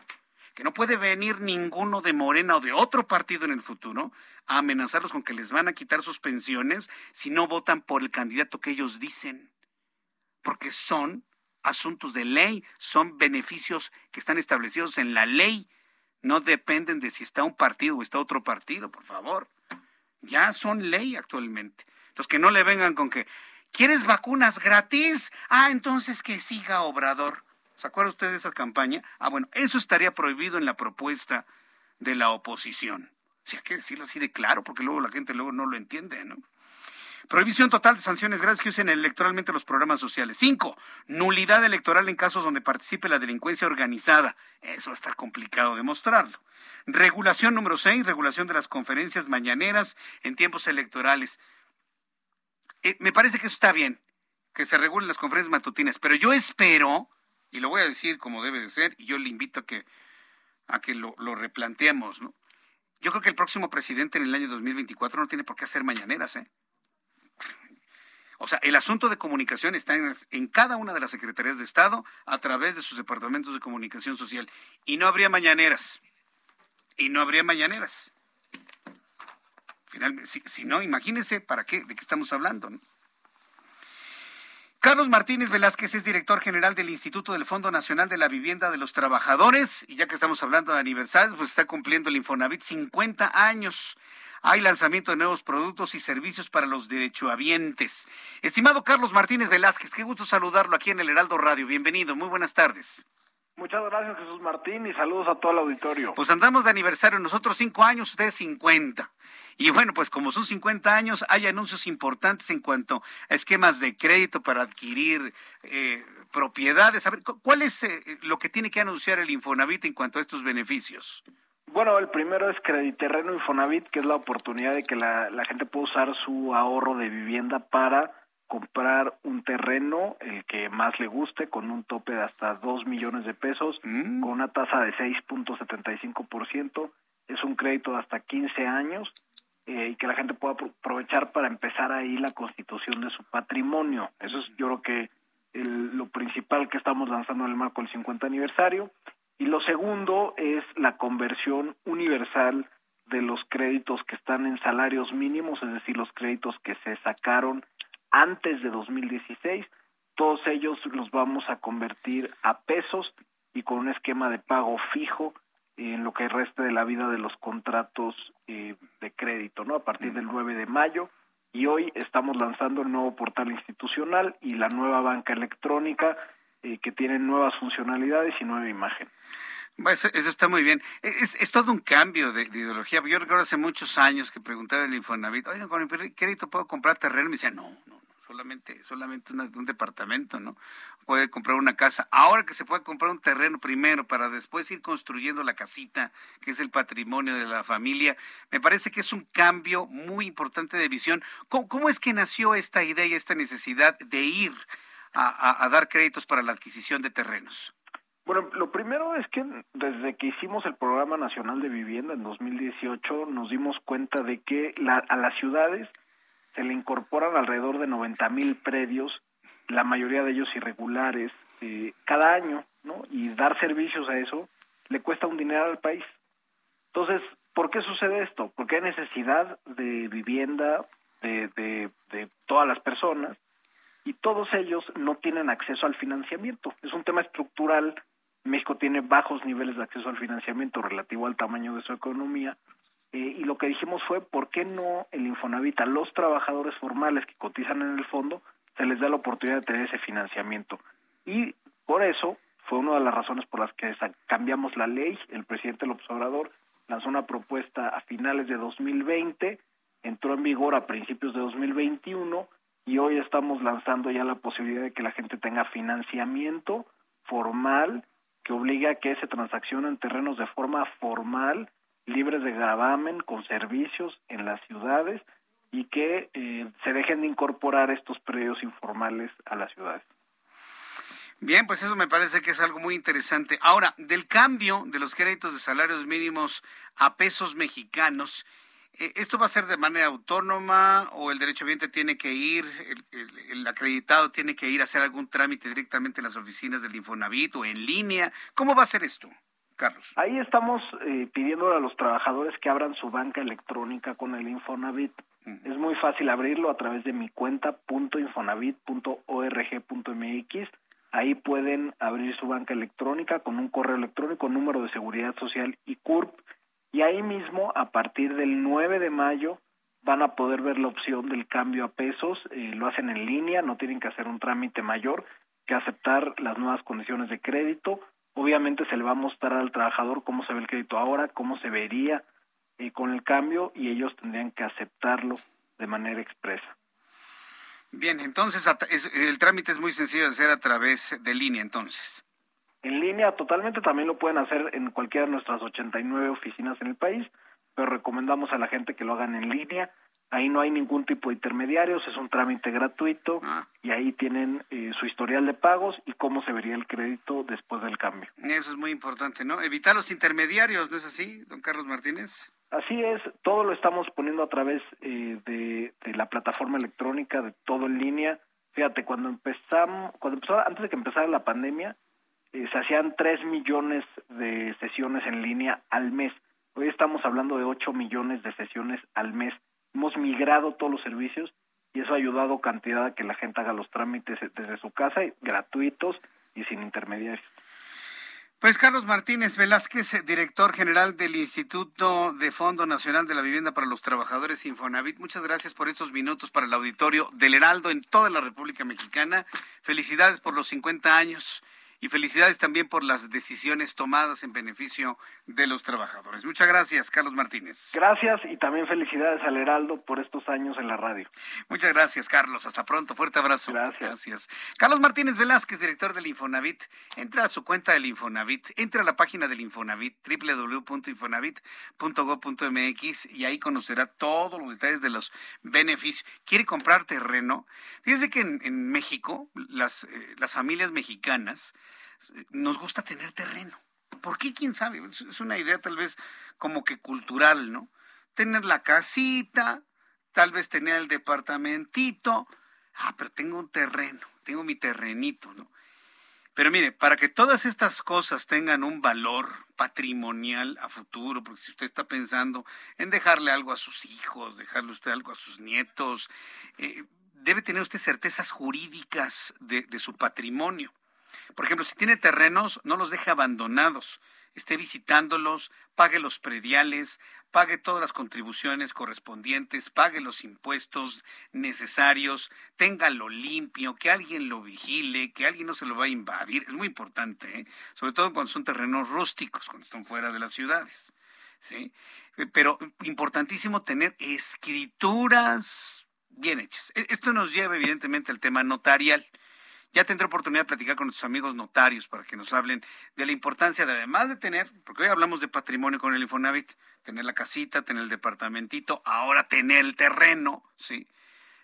que no puede venir ninguno de Morena o de otro partido en el futuro a amenazarlos con que les van a quitar sus pensiones si no votan por el candidato que ellos dicen. Porque son asuntos de ley, son beneficios que están establecidos en la ley no dependen de si está un partido o está otro partido, por favor. Ya son ley actualmente. Entonces, que no le vengan con que, ¿quieres vacunas gratis? Ah, entonces que siga Obrador. ¿Se acuerda usted de esa campaña? Ah, bueno, eso estaría prohibido en la propuesta de la oposición. O sea, hay que decirlo así de claro, porque luego la gente luego no lo entiende, ¿no? Prohibición total de sanciones graves que usen electoralmente los programas sociales. Cinco, nulidad electoral en casos donde participe la delincuencia organizada. Eso va a estar complicado demostrarlo. Regulación número seis, regulación de las conferencias mañaneras en tiempos electorales. Eh, me parece que eso está bien, que se regulen las conferencias matutinas, pero yo espero, y lo voy a decir como debe de ser, y yo le invito a que, a que lo, lo replanteemos, ¿no? Yo creo que el próximo presidente en el año 2024 no tiene por qué hacer mañaneras, ¿eh? O sea, el asunto de comunicación está en, cada una de las secretarías de Estado a través de sus departamentos de comunicación social. Y no habría mañaneras. Y no habría mañaneras. Finalmente, si, no, imagínense para qué, de qué estamos hablando. Carlos Martínez Velázquez es director general del Instituto del Fondo Nacional de la Vivienda de los Trabajadores. Y ya que estamos hablando de aniversarios, pues está cumpliendo el Infonavit 50 años hay lanzamiento de nuevos productos y servicios para los derechohabientes. Estimado Carlos Martínez Velázquez, qué gusto saludarlo aquí en el Heraldo Radio. Bienvenido, muy buenas tardes.
Muchas gracias Jesús Martín y saludos a todo el auditorio.
Pues andamos de aniversario, nosotros cinco años, ustedes cincuenta. Y bueno, pues como son 50 años, hay anuncios importantes en cuanto a esquemas de crédito para adquirir eh, propiedades. A ver, ¿cuál es eh, lo que tiene que anunciar el Infonavit en cuanto a estos beneficios?
Bueno, el primero es Crediterreno Infonavit, que es la oportunidad de que la, gente pueda usar su ahorro de vivienda para comprar un terreno, el que más le guste, con un tope de hasta 2 millones de pesos, mm. con una tasa de 6.75%. Es un crédito de hasta 15 años eh, y que la gente pueda aprovechar para empezar ahí la constitución de su patrimonio. Eso es, yo creo que lo principal que estamos lanzando en el marco del 50 aniversario. Y lo segundo es la conversión universal de los créditos que están en salarios mínimos, es decir, los créditos que se sacaron antes de 2016, todos ellos los vamos a convertir a pesos y con un esquema de pago fijo en lo que resta de la vida de los contratos eh, de crédito, ¿no? A partir del 9 de mayo y hoy estamos lanzando el nuevo portal institucional y la nueva banca electrónica eh, que tienen nuevas funcionalidades y nueva imagen.
Eso, está muy bien. Es, es todo un cambio de, ideología. Yo recuerdo hace muchos años que preguntaba el Infonavit, oigan, con el crédito puedo comprar terreno. Y me decía, no, no, solamente, solamente un departamento, ¿no? Puede comprar una casa. Ahora que se puede comprar un terreno primero para después ir construyendo la casita, que es el patrimonio de la familia, me parece que es un cambio muy importante de visión. ¿Cómo, cómo es que nació esta idea y esta necesidad de ir a, dar créditos para la adquisición de terrenos?
Bueno, lo primero es que desde que hicimos el Programa Nacional de Vivienda en 2018 nos dimos cuenta de que a las ciudades se le incorporan alrededor de 90 mil predios, la mayoría de ellos irregulares, eh, cada año, ¿no? Y dar servicios a eso le cuesta un dinero al país. Entonces, ¿por qué sucede esto? Porque hay necesidad de vivienda de, de, de todas las personas y todos ellos no tienen acceso al financiamiento. Es un tema estructural. México tiene bajos niveles de acceso al financiamiento relativo al tamaño de su economía. Eh, y lo que dijimos fue, ¿por qué no el Infonavit a los trabajadores formales que cotizan en el fondo se les da la oportunidad de tener ese financiamiento? Y por eso fue una de las razones por las que cambiamos la ley. El presidente López Obrador lanzó una propuesta a finales de 2020, entró en vigor a principios de 2021 y hoy estamos lanzando ya la posibilidad de que la gente tenga financiamiento formal que obligue a que se transaccionen terrenos de forma formal, libres de gravamen, con servicios en las ciudades y que eh, se dejen de incorporar estos predios informales a las ciudades.
Bien, pues eso me parece que es algo muy interesante. Ahora, del cambio de los créditos de salarios mínimos a pesos mexicanos, eh, ¿esto va a ser de manera autónoma o el derechohabiente tiene que ir, el, acreditado tiene que ir a hacer algún trámite directamente en las oficinas del Infonavit o en línea? ¿Cómo va a ser esto? Carlos.
Ahí estamos eh, pidiendo a los trabajadores que abran su banca electrónica con el Infonavit. Es muy fácil abrirlo a través de mi cuenta .infonavit.org.mx Ahí pueden abrir su banca electrónica con un correo electrónico, número de seguridad social y CURP. Y ahí mismo, a partir del 9 de mayo, van a poder ver la opción del cambio a pesos. Eh, lo hacen en línea, no tienen que hacer un trámite mayor que aceptar las nuevas condiciones de crédito. Obviamente se le va a mostrar al trabajador cómo se ve el crédito ahora, cómo se vería eh, con el cambio y ellos tendrían que aceptarlo de manera expresa.
Bien, entonces el trámite es muy sencillo de hacer a través de línea, entonces.
En línea totalmente, también lo pueden hacer en cualquiera de nuestras 89 oficinas en el país, pero recomendamos a la gente que lo hagan en línea. Ahí no hay ningún tipo de intermediarios, es un trámite gratuito ah. y ahí tienen eh, su historial de pagos y cómo se vería el crédito después del cambio.
Eso es muy importante, ¿no? Evitar los intermediarios, ¿no es así, don Carlos Martínez?
Así es, todo lo estamos poniendo a través eh, de, la plataforma electrónica, de todo en línea. Fíjate, cuando empezamos, cuando empezó, antes de que empezara la pandemia, eh, se hacían 3 millones de sesiones en línea al mes. Hoy estamos hablando de 8 millones de sesiones al mes. Hemos migrado todos los servicios y eso ha ayudado cantidad a que la gente haga los trámites desde su casa, gratuitos y sin intermediarios.
Pues Carlos Martínez Velázquez, director general del Instituto de Fondo Nacional de la Vivienda para los Trabajadores Infonavit, muchas gracias por estos minutos para el auditorio del Heraldo en toda la República Mexicana. Felicidades por los 50 años y felicidades también por las decisiones tomadas en beneficio de los trabajadores. Muchas gracias, Carlos Martínez.
Gracias y también felicidades al Heraldo por estos años en la radio.
Muchas gracias, Carlos. Hasta pronto. Fuerte abrazo.
Gracias.
gracias. Carlos Martínez Velázquez, director del Infonavit. Entra a su cuenta del Infonavit, entra a la página del Infonavit, www.infonavit.gov.mx y ahí conocerá todos los detalles de los beneficios. ¿Quiere comprar terreno? Fíjese que en, México, las, eh, las familias mexicanas, nos gusta tener terreno. ¿Por qué? ¿Quién sabe? Es una idea tal vez como que cultural, ¿no? Tener la casita, tal vez tener el departamentito. Ah, pero tengo un terreno, tengo mi terrenito, ¿no? Pero mire, para que todas estas cosas tengan un valor patrimonial a futuro, porque si usted está pensando en dejarle algo a sus hijos, dejarle usted algo a sus nietos, eh, debe tener usted certezas jurídicas de, de su patrimonio. Por ejemplo, si tiene terrenos, no los deje abandonados. Esté visitándolos, pague los prediales, pague todas las contribuciones correspondientes, pague los impuestos necesarios, téngalo limpio, que alguien lo vigile, que alguien no se lo va a invadir. Es muy importante, ¿eh? sobre todo cuando son terrenos rústicos, cuando están fuera de las ciudades. ¿sí? Pero importantísimo tener escrituras bien hechas. E-, esto nos lleva evidentemente al tema notarial. Ya tendré oportunidad de platicar con nuestros amigos notarios para que nos hablen de la importancia de, además de tener, porque hoy hablamos de patrimonio con el Infonavit, tener la casita, tener el departamentito, ahora tener el terreno, ¿sí?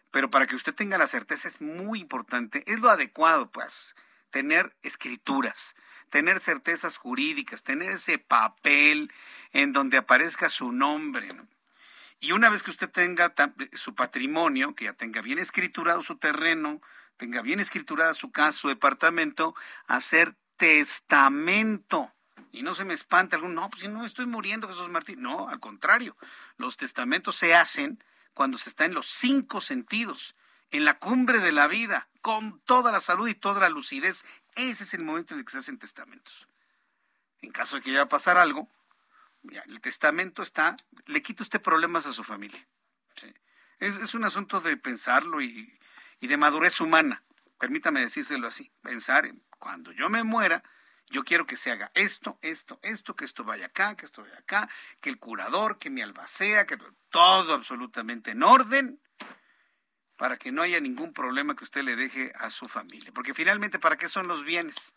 Pero para que usted tenga la certeza es muy importante, es lo adecuado, pues, tener escrituras, tener certezas jurídicas, tener ese papel en donde aparezca su nombre, ¿no? Y una vez que usted tenga su patrimonio, que ya tenga bien escriturado su terreno, tenga bien escriturada su casa, su departamento, hacer testamento. Y no se me espante algún, no, pues si no estoy muriendo, Jesús Martín. No, al contrario, los testamentos se hacen cuando se está en los cinco sentidos, en la cumbre de la vida, con toda la salud y toda la lucidez. Ese es el momento en el que se hacen testamentos. En caso de que vaya a pasar algo, el testamento está, le quita usted problemas a su familia. Es, un asunto de pensarlo y, y de madurez humana. Permítame decírselo así, pensar en cuando yo me muera, yo quiero que se haga esto, esto, esto, que esto vaya acá, que esto vaya acá, que el curador, que mi albacea, que todo absolutamente en orden, para que no haya ningún problema que usted le deje a su familia. Porque finalmente, ¿para qué son los bienes?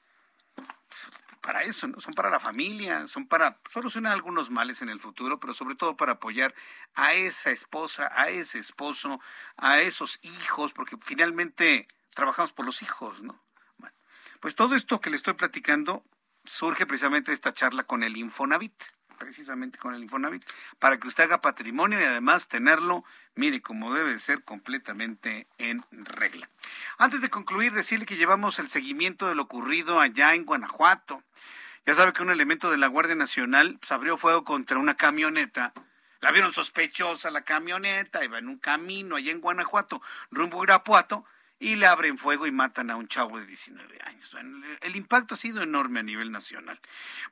Para eso, ¿no? Son para la familia, son para solucionar algunos males en el futuro, pero sobre todo para apoyar a esa esposa, a ese esposo, a esos hijos, porque finalmente trabajamos por los hijos, ¿no? Pues todo esto que le estoy platicando surge precisamente de esta charla con el Infonavit, precisamente con el Infonavit, para que usted haga patrimonio y además tenerlo, mire, como debe ser completamente en regla. Antes de concluir, decirle que llevamos el seguimiento de lo ocurrido allá en Guanajuato. Ya sabe que un elemento de la Guardia Nacional pues, abrió fuego contra una camioneta. La vieron sospechosa la camioneta, iba en un camino allá en Guanajuato, rumbo a Irapuato y le abren fuego y matan a un chavo de 19 años. el impacto ha sido enorme a nivel nacional.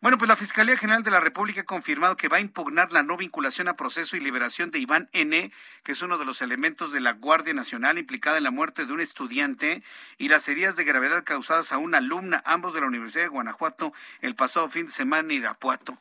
Bueno, pues la Fiscalía General de la República ha confirmado que va a impugnar la no vinculación a proceso y liberación de Iván N., que es uno de los elementos de la Guardia Nacional implicada en la muerte de un estudiante y las heridas de gravedad causadas a una alumna, ambos de la Universidad de Guanajuato, el pasado fin de semana en Irapuato.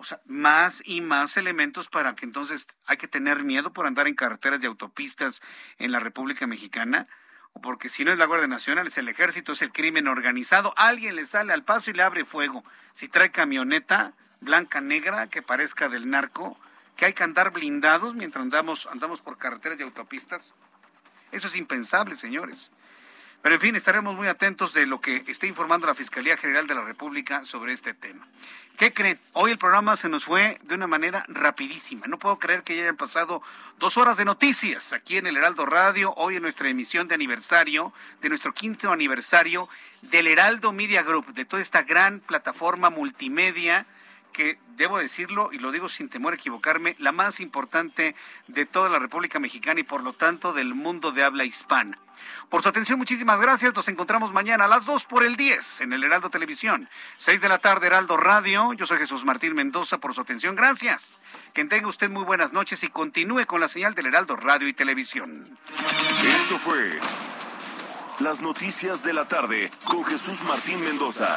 O sea, más y más elementos para que entonces hay que tener miedo por andar en carreteras y autopistas en la República Mexicana. O porque si no es la Guardia Nacional, es el ejército, es el crimen organizado. Alguien le sale al paso y le abre fuego. Si trae camioneta blanca, negra, que parezca del narco, que hay que andar blindados mientras andamos, andamos por carreteras y autopistas. Eso es impensable, señores. Pero en fin, estaremos muy atentos de lo que esté informando la Fiscalía General de la República sobre este tema. ¿Qué creen? Hoy el programa se nos fue de una manera rapidísima. No puedo creer que ya hayan pasado dos horas de noticias aquí en el Heraldo Radio, hoy en nuestra emisión de aniversario, de nuestro quinto aniversario del Heraldo Media Group, de toda esta gran plataforma multimedia que debo decirlo y lo digo sin temor a equivocarme, la más importante de toda la República Mexicana y por lo tanto del mundo de habla hispana. Por su atención, muchísimas gracias. Nos encontramos mañana a las 2 por el 10 en el Heraldo Televisión. 6 de la tarde, Heraldo Radio. Yo soy Jesús Martín Mendoza por su atención. Gracias. Que tenga usted muy buenas noches y continúe con la señal del Heraldo Radio y Televisión.
Esto fue Las Noticias de la Tarde con Jesús Martín Mendoza.